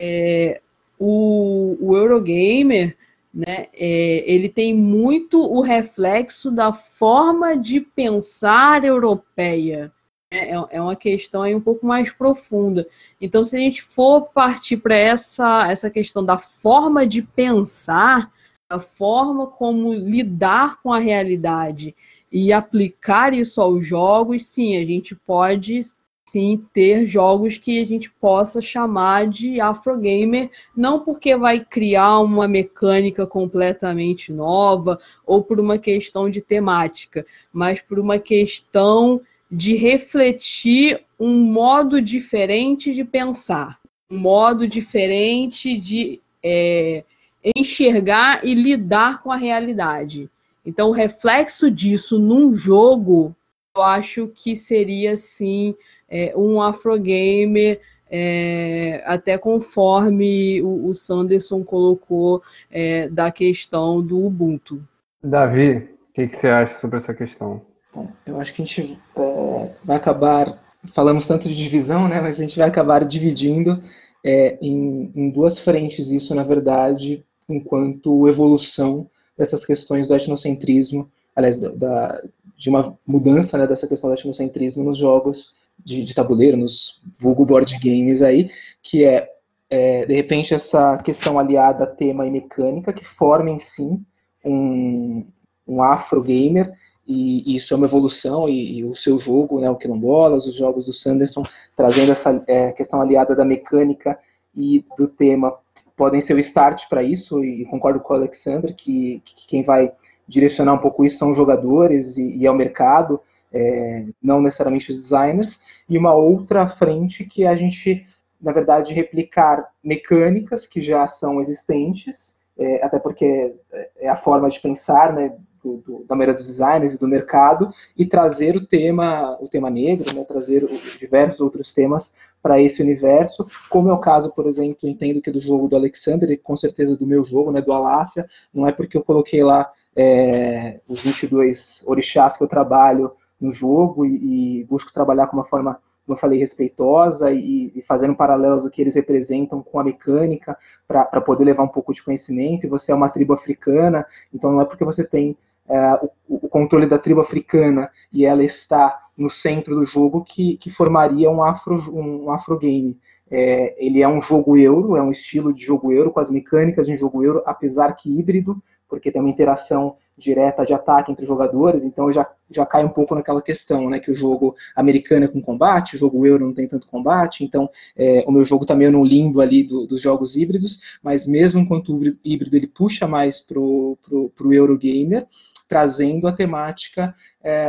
[SPEAKER 4] é, o, o Eurogamer né, é, ele tem muito o reflexo da forma de pensar europeia. É, é, é uma questão aí um pouco mais profunda. Então, se a gente for partir para essa, essa questão da forma de pensar, a forma como lidar com a realidade e aplicar isso aos jogos, sim, a gente pode sim ter jogos que a gente possa chamar de Afrogamer, não porque vai criar uma mecânica completamente nova ou por uma questão de temática, mas por uma questão de refletir um modo diferente de pensar, um modo diferente de é, enxergar e lidar com a realidade. Então, o reflexo disso num jogo, eu acho que seria sim é, um Afrogamer, é, até conforme o, o Sanderson colocou é, da questão do Ubuntu.
[SPEAKER 1] Davi, o que, que, você acha sobre essa questão?
[SPEAKER 5] Eu acho que a gente é, vai acabar, falamos tanto de divisão, né, mas a gente vai acabar dividindo é, em, em duas frentes isso, na verdade, enquanto evolução dessas questões do etnocentrismo, aliás, da, de uma mudança né, dessa questão do etnocentrismo nos jogos de, de, tabuleiro, nos vulgo board games aí, que é, é, de repente, essa questão aliada a tema e mecânica, que formem, sim, um, um afro-gamer, e, isso é uma evolução, e, e, o seu jogo, né, o Quilombolas, os jogos do Sanderson, trazendo essa é, questão aliada da mecânica e do tema podem ser o start para isso, e concordo com o Alexandre que, que, quem vai direcionar um pouco isso são os jogadores e, e é o mercado, é, não necessariamente os designers, e uma outra frente que é a gente, na verdade, replicar mecânicas que já são existentes, é, até porque é a forma de pensar, né, do, da maioria dos designers e do mercado e trazer o tema, o tema negro, né, trazer diversos outros temas para esse universo, como é o caso, por exemplo, entendo que do jogo do Alexander, e com certeza do meu jogo, né, do Alafia, não é porque eu coloquei lá é, os 22 orixás que eu trabalho no jogo e, e busco trabalhar com uma forma como eu falei, respeitosa e, e, fazendo um paralelo do que eles representam com a mecânica para poder levar um pouco de conhecimento. E você é uma tribo africana, então não é porque você tem é, o, o, controle da tribo africana e ela está no centro do jogo que, que formaria um afro um, afro game. É, ele é um jogo euro, é um estilo de jogo euro com as mecânicas de um jogo euro, apesar que híbrido, porque tem uma interação direta de ataque entre jogadores, então já, já cai um pouco naquela questão, né, que o jogo americano é com combate, o jogo euro não tem tanto combate, então é, o meu jogo está meio no limbo ali do, dos jogos híbridos, mas mesmo enquanto o híbrido ele puxa mais pro, pro, pro Eurogamer, trazendo a temática é,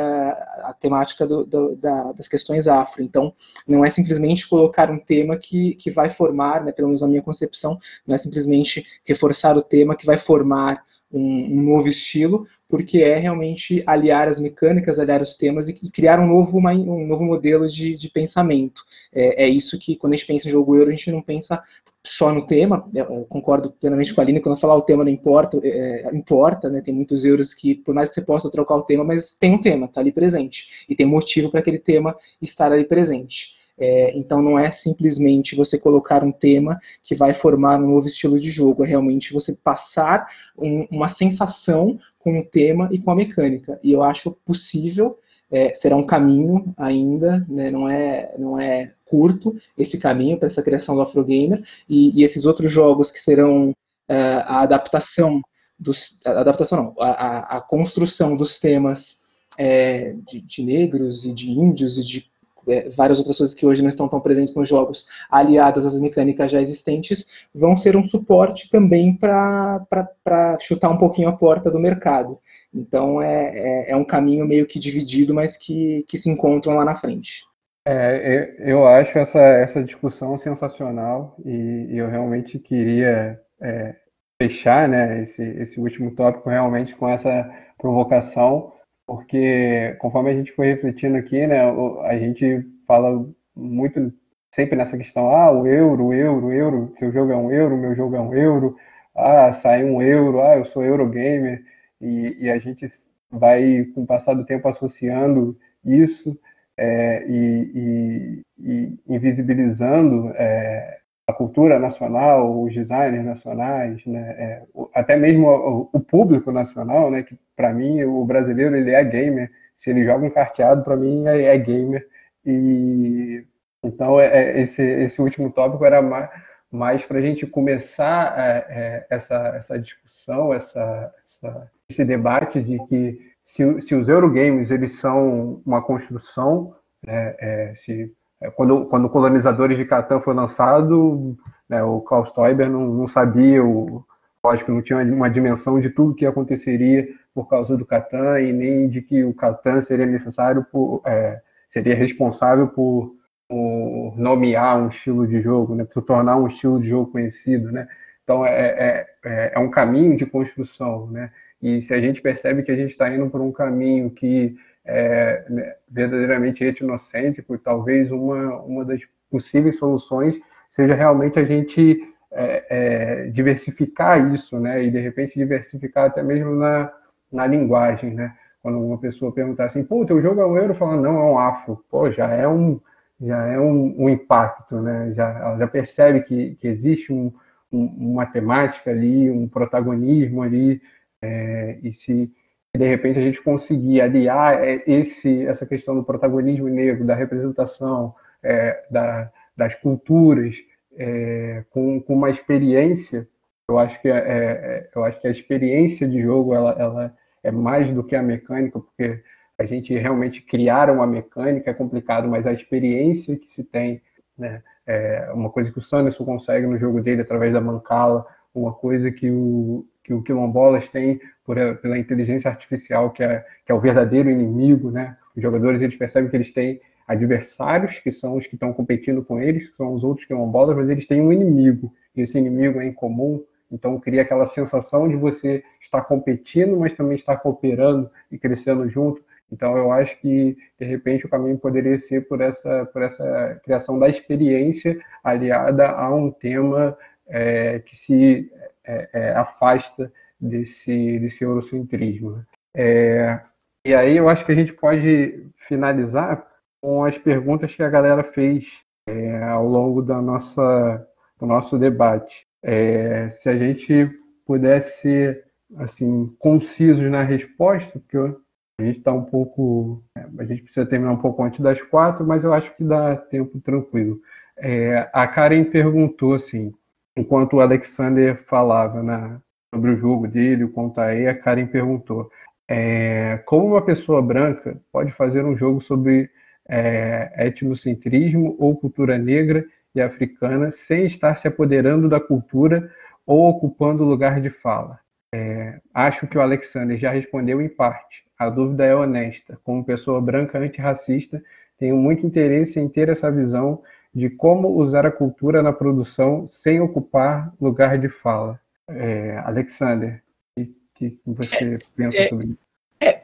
[SPEAKER 5] a temática do, do, da, das questões afro. Então, não é simplesmente colocar um tema que, que vai formar, né, pelo menos na minha concepção, não é simplesmente reforçar o tema que vai formar um, um, novo estilo, porque é realmente aliar as mecânicas, aliar os temas e, e criar um novo, uma, um novo modelo de, de pensamento. É, é, isso que, quando a gente pensa em jogo euro, a gente não pensa só no tema, eu concordo plenamente com a Aline, quando ela fala o tema não importa, é, importa, né, tem muitos euros que, por mais que você possa trocar o tema, mas tem um tema, está ali presente, e tem motivo para aquele tema estar ali presente. É, então não é simplesmente você colocar um tema que vai formar um novo estilo de jogo, é realmente você passar um, uma sensação com o tema e com a mecânica. E eu acho possível, é, será um caminho ainda, né, não, é, não é curto esse caminho para essa criação do Afrogamer, e, e esses outros jogos que serão é, a adaptação dos. A adaptação não, a, a construção dos temas é, de, de, negros e de índios e de é, várias outras coisas que hoje não estão tão presentes nos jogos, aliadas às mecânicas já existentes, vão ser um suporte também para chutar um pouquinho a porta do mercado. Então é, é, é, um caminho meio que dividido, mas que, que se encontram lá na frente.
[SPEAKER 1] É, eu acho essa, essa discussão sensacional e, e eu realmente queria é, fechar né, esse, esse último tópico realmente com essa provocação porque conforme a gente foi refletindo aqui, né, a gente fala muito sempre nessa questão, ah, o euro, o euro, o euro, seu jogo é um euro, meu jogo é um euro, ah, sai um euro, ah, eu sou Eurogamer, e, e a gente vai, com o passar do tempo, associando isso é, e, e, e, invisibilizando é, a cultura nacional, os designers nacionais, né, é, até mesmo o, o, público nacional, né, que para mim o brasileiro ele é gamer, se ele joga um carteado para mim é, é, gamer. E então é, é, esse esse último tópico era mais, mais para a gente começar é, essa essa discussão, essa, essa, esse debate de que se, se os Eurogames eles são uma construção, né, se é, quando, quando Colonizadores de Catan foi lançado, né, o Klaus Teuber não, não sabia, o, lógico, não tinha uma dimensão de tudo que aconteceria por causa do Catan e nem de que o Catan seria necessário por, é, seria responsável por, por, nomear um estilo de jogo, né, por tornar um estilo de jogo conhecido, né? Então é, é, é, é um caminho de construção, né? E se a gente percebe que a gente está indo por um caminho que é, né, verdadeiramente etnocêntrico, talvez uma, uma das possíveis soluções seja realmente a gente é, é, diversificar isso, né? E de repente diversificar até mesmo na, na linguagem, né? Quando uma pessoa perguntar assim, pô, teu jogo é um euro, fala, não, é um afro. Pô, já é um, já é um, um impacto, né? Já, ela já percebe que, que existe um, um, uma temática ali, um protagonismo ali, é, e se de repente a gente conseguir aliar é, esse, essa questão do protagonismo negro, da representação, é, da, das culturas, é, com, com, uma experiência, eu acho que é, é, eu acho que a experiência de jogo ela, ela é mais do que a mecânica, porque a gente realmente criar uma mecânica é complicado, mas a experiência que se tem, né, é uma coisa que o Sanderson consegue no jogo dele através da mancala, uma coisa que o, que o Quilombolas tem por, pela inteligência artificial, que é, que é o verdadeiro inimigo, né? Os jogadores eles percebem que eles têm adversários, que são os que estão competindo com eles, que são os outros Quilombolas, mas eles têm um inimigo, e esse inimigo é em comum, então cria aquela sensação de você estar competindo, mas também estar cooperando e crescendo junto. Então eu acho que de repente o caminho poderia ser por essa por essa criação da experiência aliada a um tema é, que se é, é, afasta desse, desse eurocentrismo. Né? É, e aí eu acho que a gente pode finalizar com as perguntas que a galera fez é, ao longo da nossa, do nosso debate. É, se a gente pudesse ser assim, concisos na resposta, porque a gente está um pouco. A gente precisa terminar um pouco antes das quatro, mas eu acho que dá tempo tranquilo. É, a Karen perguntou assim: enquanto o Alexander falava na, sobre o jogo dele, o Contae, a Karen perguntou é, como uma pessoa branca pode fazer um jogo sobre é, etnocentrismo ou cultura negra e africana sem estar se apoderando da cultura ou ocupando lugar de fala? É, acho que o Alexander já respondeu em parte. A dúvida é honesta. Como pessoa branca antirracista, tenho muito interesse em ter essa visão de como usar a cultura na produção sem ocupar lugar de fala. É, Alexander, o que, você é, pensa
[SPEAKER 3] é, sobre isso? É,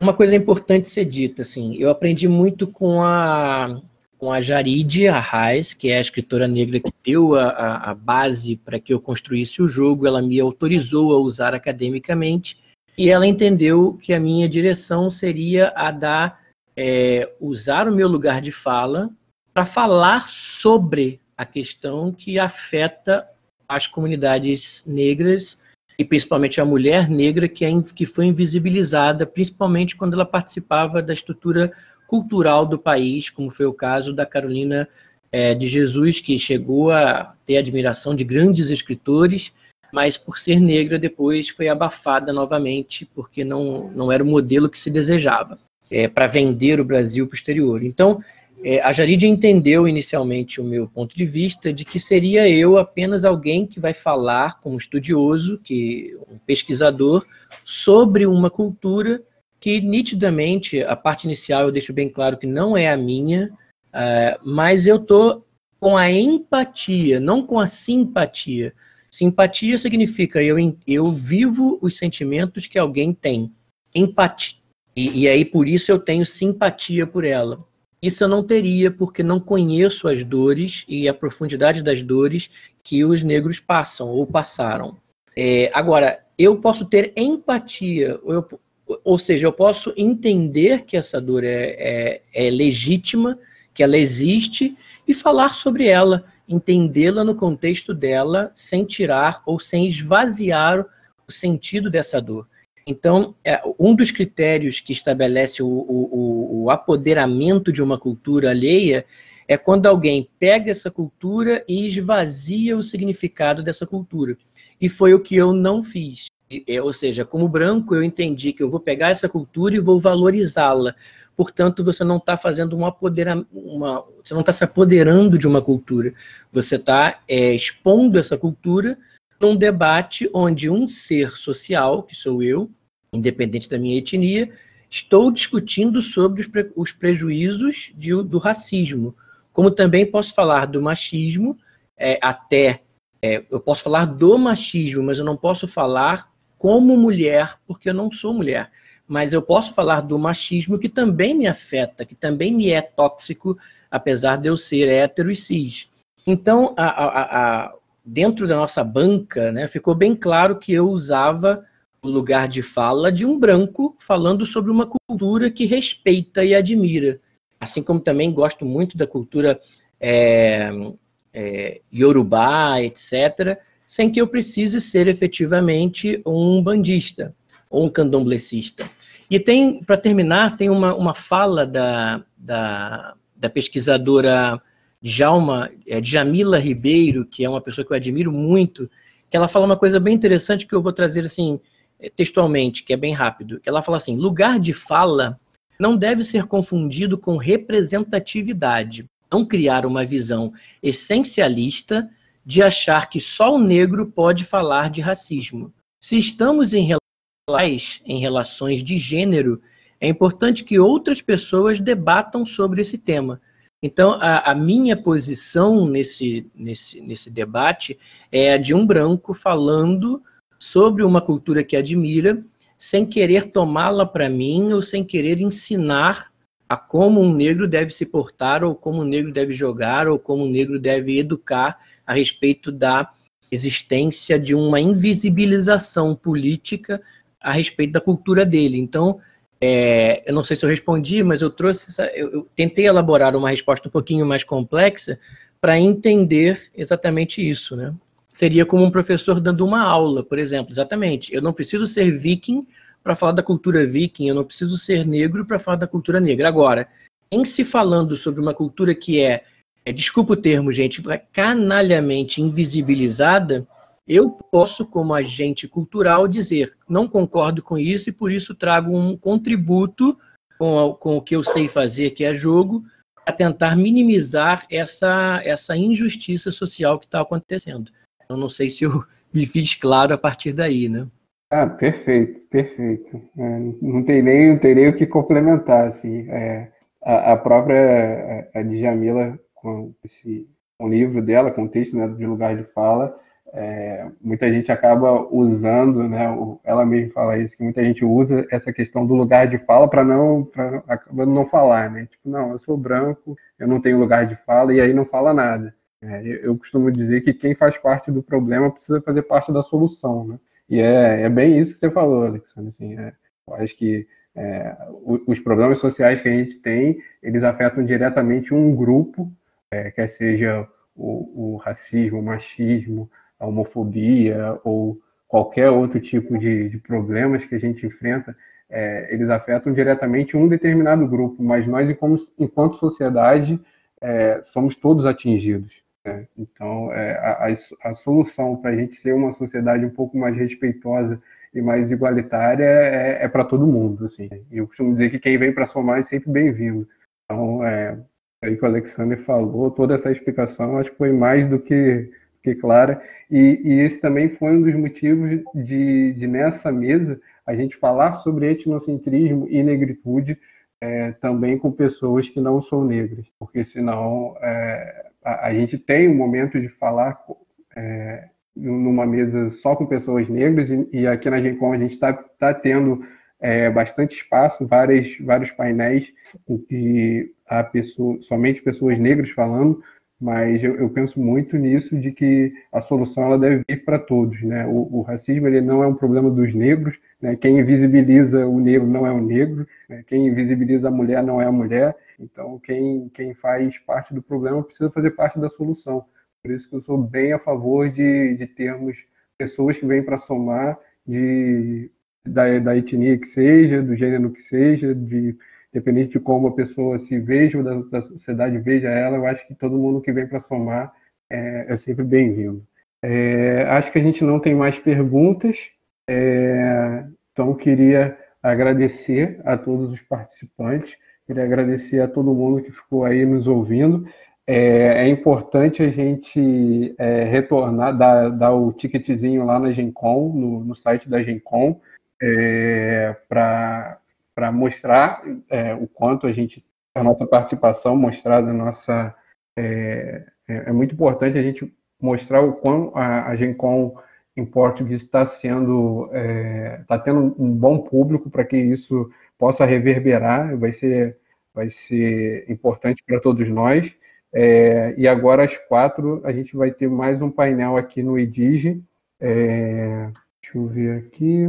[SPEAKER 3] uma coisa importante ser dita, assim, eu aprendi muito com a com a Jarid Arraes, que é a escritora negra que deu a, a, a base para que eu construísse o jogo, ela me autorizou a usar academicamente, e ela entendeu que a minha direção seria a dar, é, usar o meu lugar de fala para falar sobre a questão que afeta as comunidades negras e principalmente a mulher negra que, é, que foi invisibilizada, principalmente quando ela participava da estrutura cultural do país, como foi o caso da Carolina é, de Jesus, que chegou a ter admiração de grandes escritores, mas por ser negra depois foi abafada novamente, porque não, não era o modelo que se desejava é, para vender o Brasil para o exterior. Então, é, a Jarid entendeu inicialmente o meu ponto de vista de que seria eu apenas alguém que vai falar como estudioso, que um pesquisador, sobre uma cultura que nitidamente, a parte inicial eu deixo bem claro que não é a minha, uh, mas eu tô com a empatia, não com a simpatia. Simpatia significa eu, eu vivo os sentimentos que alguém tem. Empatia. E, e aí por isso eu tenho simpatia por ela. Isso eu não teria porque não conheço as dores e a profundidade das dores que os negros passam ou passaram. É, agora, eu posso ter empatia, ou, eu, ou, seja, eu posso entender que essa dor é, é, é legítima, que ela existe e falar sobre ela, entendê-la no contexto dela, sem tirar ou sem esvaziar o sentido dessa dor. Então, é, um dos critérios que estabelece o, o, o, apoderamento de uma cultura alheia é quando alguém pega essa cultura e esvazia o significado dessa cultura. E foi o que eu não fiz. É, ou seja, como branco, eu entendi que eu vou pegar essa cultura e vou valorizá-la. Portanto, você não está fazendo um apoderamento, você não está se apoderando de uma cultura. Você está é, expondo essa cultura num debate onde um ser social, que sou eu, independente da minha etnia, estou discutindo sobre os, pre, os prejuízos de, do racismo. Como também posso falar do machismo, é, até é, eu posso falar do machismo, mas eu não posso falar como mulher, porque eu não sou mulher. Mas eu posso falar do machismo que também me afeta, que também me é tóxico, apesar de eu ser hétero e cis. Então, a, a, a, dentro da nossa banca, né, ficou bem claro que eu usava o lugar de fala de um branco falando sobre uma cultura que respeita e admira. Assim como também gosto muito da cultura é, é, Yorubá, etc., sem que eu precise ser efetivamente um bandista ou um candomblessista. E tem, para terminar, tem uma, uma fala da, da, da pesquisadora Djalma, é, Djamila Ribeiro, que é uma pessoa que eu admiro muito, que ela fala uma coisa bem interessante que eu vou trazer assim textualmente, que é bem rápido. Ela fala assim: lugar de fala não deve ser confundido com representatividade. Não criar uma visão essencialista de achar que só o negro pode falar de racismo. Se estamos em, em relações de gênero, é importante que outras pessoas debatam sobre esse tema. Então, a, a, minha posição nesse, nesse, nesse debate é a de um branco falando sobre uma cultura que admira, sem querer tomá-la para mim ou sem querer ensinar a como um negro deve se portar, ou como um negro deve jogar, ou como um negro deve educar a respeito da existência de uma invisibilização política a respeito da cultura dele. Então, é, eu não sei se eu respondi, mas eu trouxe essa, eu, eu tentei elaborar uma resposta um pouquinho mais complexa para entender exatamente isso, né? Seria como um professor dando uma aula, por exemplo, exatamente. Eu não preciso ser viking para falar da cultura viking, eu não preciso ser negro para falar da cultura negra. Agora, em se falando sobre uma cultura que é é, desculpa o termo, gente, canalhamente invisibilizada, eu posso, como agente cultural, dizer não concordo com isso e por isso trago um contributo com, com o que eu sei fazer, que é jogo, a tentar minimizar essa, essa injustiça social que está acontecendo. Eu não sei se eu me fiz claro a partir daí, né?
[SPEAKER 1] Ah, perfeito, perfeito. É, não tem nem, não tem nem o que complementar, assim. É, a, a, própria a, a Djamila com esse livro dela, com o texto né, de lugar de fala, é, muita gente acaba usando, né, ela mesma fala isso, que muita gente usa essa questão do lugar de fala para não, não falar, né? Tipo, não, eu sou branco, eu não tenho lugar de fala e aí não fala nada. É, eu, costumo dizer que quem faz parte do problema precisa fazer parte da solução, né? E é, é bem isso que você falou, Alexandre. Assim, é, eu acho que é, os problemas sociais que a gente tem, eles afetam diretamente um grupo é, quer seja o, o, racismo, o machismo, a homofobia ou qualquer outro tipo de, de problemas que a gente enfrenta, é, eles afetam diretamente um determinado grupo, mas nós, enquanto sociedade, é, somos todos atingidos. Né? Então, é, a, a, solução para a gente ser uma sociedade um pouco mais respeitosa e mais igualitária é, é para todo mundo. Assim. Eu costumo dizer que quem vem para somar é sempre bem-vindo. Então, é, aí que o Alexander falou, toda essa explicação acho que foi mais do que, que clara. E, e, esse também foi um dos motivos de, de, nessa mesa, a gente falar sobre etnocentrismo e negritude é, também com pessoas que não são negras, porque senão é, a, a, gente tem um momento de falar é, numa mesa só com pessoas negras, e, e aqui na Gencom a gente está tá tendo é, bastante espaço, várias, vários painéis em que há pessoa, somente pessoas negras falando, mas eu, eu, penso muito nisso de que a solução ela deve vir para todos, né? O, o, racismo ele não é um problema dos negros, né? Quem invisibiliza o negro não é o negro, né? quem invisibiliza a mulher não é a mulher. Então quem quem faz parte do problema precisa fazer parte da solução. Por isso que eu sou bem a favor de, de termos pessoas que vêm para somar de da, da etnia que seja, do gênero que seja, de independente de como a pessoa se veja ou da, da sociedade veja ela, eu acho que todo mundo que vem para somar é, é, sempre bem-vindo. É, acho que a gente não tem mais perguntas. É, então, queria agradecer a todos os participantes, queria agradecer a todo mundo que ficou aí nos ouvindo. É, é importante a gente é, retornar, dar, dar, o ticketzinho lá na Gencom, no, no site da Gencom, é, para mostrar é, o quanto a gente, a nossa participação, mostrar a nossa. É, é, é, muito importante a gente mostrar o quão a, a Gencom em português está sendo, está é, tendo um bom público para que isso possa reverberar, vai ser, vai ser importante para todos nós. É, e agora às quatro a gente vai ter mais um painel aqui no Edige. É, deixa eu ver aqui.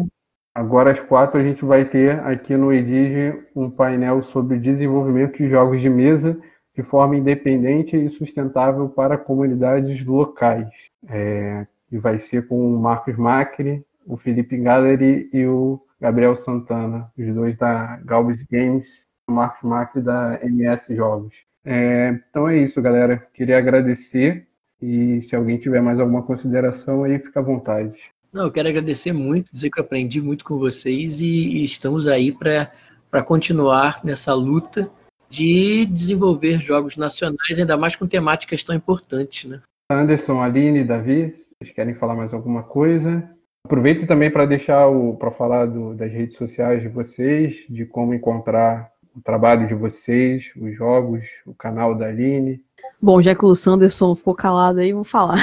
[SPEAKER 1] Agora às quatro a gente vai ter aqui no Edige um painel sobre desenvolvimento de jogos de mesa de forma independente e sustentável para comunidades locais. É, e vai ser com o Marcos Macri, o Felipe Gallery e o Gabriel Santana, os dois da Galbis Games, o Marcos Macri da MS Jogos. É, então é isso, galera. Queria agradecer e se alguém tiver mais alguma consideração aí, fica à vontade.
[SPEAKER 3] Não, eu quero agradecer muito, dizer que eu aprendi muito com vocês e, e estamos aí para continuar nessa luta de desenvolver jogos nacionais, ainda mais com temáticas tão importantes, né?
[SPEAKER 1] Anderson, Aline, Davi, vocês querem falar mais alguma coisa? Aproveito também para deixar o para falar do, das redes sociais de vocês, de como encontrar o trabalho de vocês, os jogos, o canal da Aline.
[SPEAKER 4] Bom, já que o Sanderson ficou calado aí, vou falar.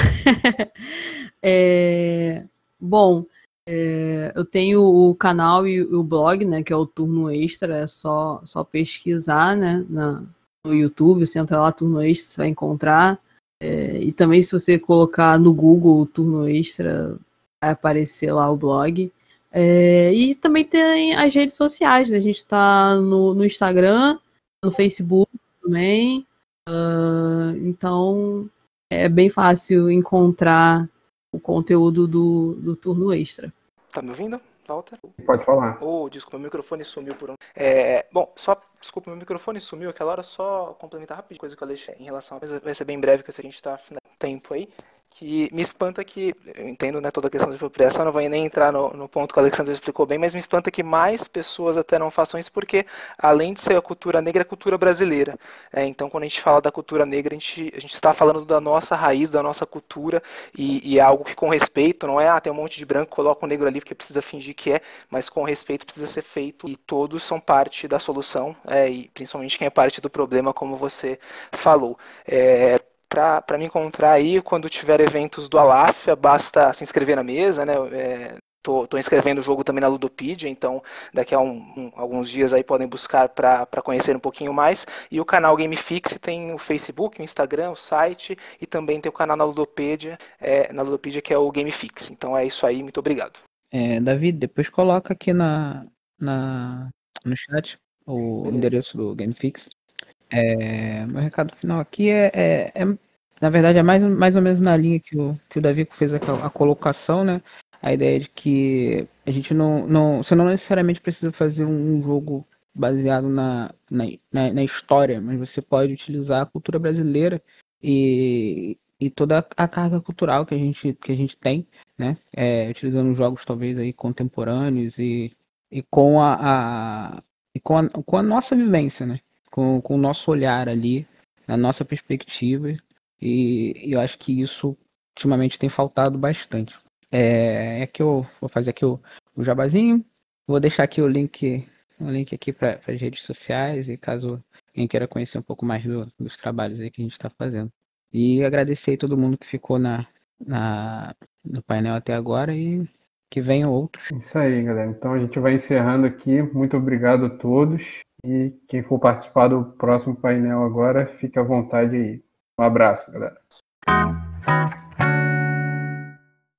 [SPEAKER 4] é, bom, é, eu tenho o canal e o blog, né, que é o Turno Extra, é só, só pesquisar, né, na, no YouTube, você entra lá, Turno Extra, você vai encontrar. É, e também se você colocar no Google o Turno Extra, vai aparecer lá o blog. É, e também tem as redes sociais, né? a gente está no, no, Instagram, no Facebook também. Uh, então é bem fácil encontrar o conteúdo do, do turno extra.
[SPEAKER 5] Tá me ouvindo? Walter?
[SPEAKER 1] Pode falar.
[SPEAKER 5] Oh, desculpa, meu microfone sumiu por um. É, bom, só. Desculpa, meu microfone sumiu aquela hora, só complementar rapidinho coisa que eu deixei em relação a. Vai ser bem breve, que a gente tá tempo aí que me espanta que, eu entendo né, toda a questão de apropriação, não vou nem entrar no, no, ponto que o Alexandre explicou bem, mas me espanta que mais pessoas até não façam isso, porque além de ser a cultura negra, é a cultura brasileira. É, então, quando a gente fala da cultura negra, a gente, a gente está falando da nossa raiz, da nossa cultura, e, e, é algo que com respeito, não é, ah, tem um monte de branco, coloca o negro ali porque precisa fingir que é, mas com respeito precisa ser feito, e todos são parte da solução, é, e principalmente quem é parte do problema, como você falou. É, para me encontrar aí quando tiver eventos do Alafia, basta se inscrever na mesa, né? É, tô, tô inscrevendo o jogo também na Ludopedia, então daqui a um, um, alguns dias aí podem buscar para conhecer um pouquinho mais. E o canal GameFix tem o Facebook, o Instagram, o site e também tem o canal na Ludopedia, é, na Ludopedia que é o GameFix. Então é isso aí, muito obrigado.
[SPEAKER 2] É, David, depois coloca aqui na, na, no chat o Beleza. endereço do GameFix. É, meu recado final aqui é, é, é, na verdade, é mais, mais ou menos na linha que o, que o Davi fez a, a colocação, né? A ideia de que a gente não, não. Você não necessariamente precisa fazer um jogo baseado na, na, na, história, mas você pode utilizar a cultura brasileira e, e toda a carga cultural que a gente, que a gente tem, né? É, utilizando jogos talvez aí contemporâneos e, e com a, a, e com a, com a nossa vivência, né? Com, com o nosso olhar ali, na nossa perspectiva, e, e eu acho que isso ultimamente tem faltado bastante. É, é que eu vou fazer aqui o, o jabazinho, vou deixar aqui o link, o link aqui para as redes sociais, e caso quem queira conhecer um pouco mais do, dos trabalhos aí que a gente está fazendo. E agradecer a todo mundo que ficou na, na, no painel até agora e que venham outros.
[SPEAKER 1] Isso aí, galera. Então a gente vai encerrando aqui. Muito obrigado a todos. E quem for participar do próximo painel agora, fique à vontade aí. Um abraço, galera.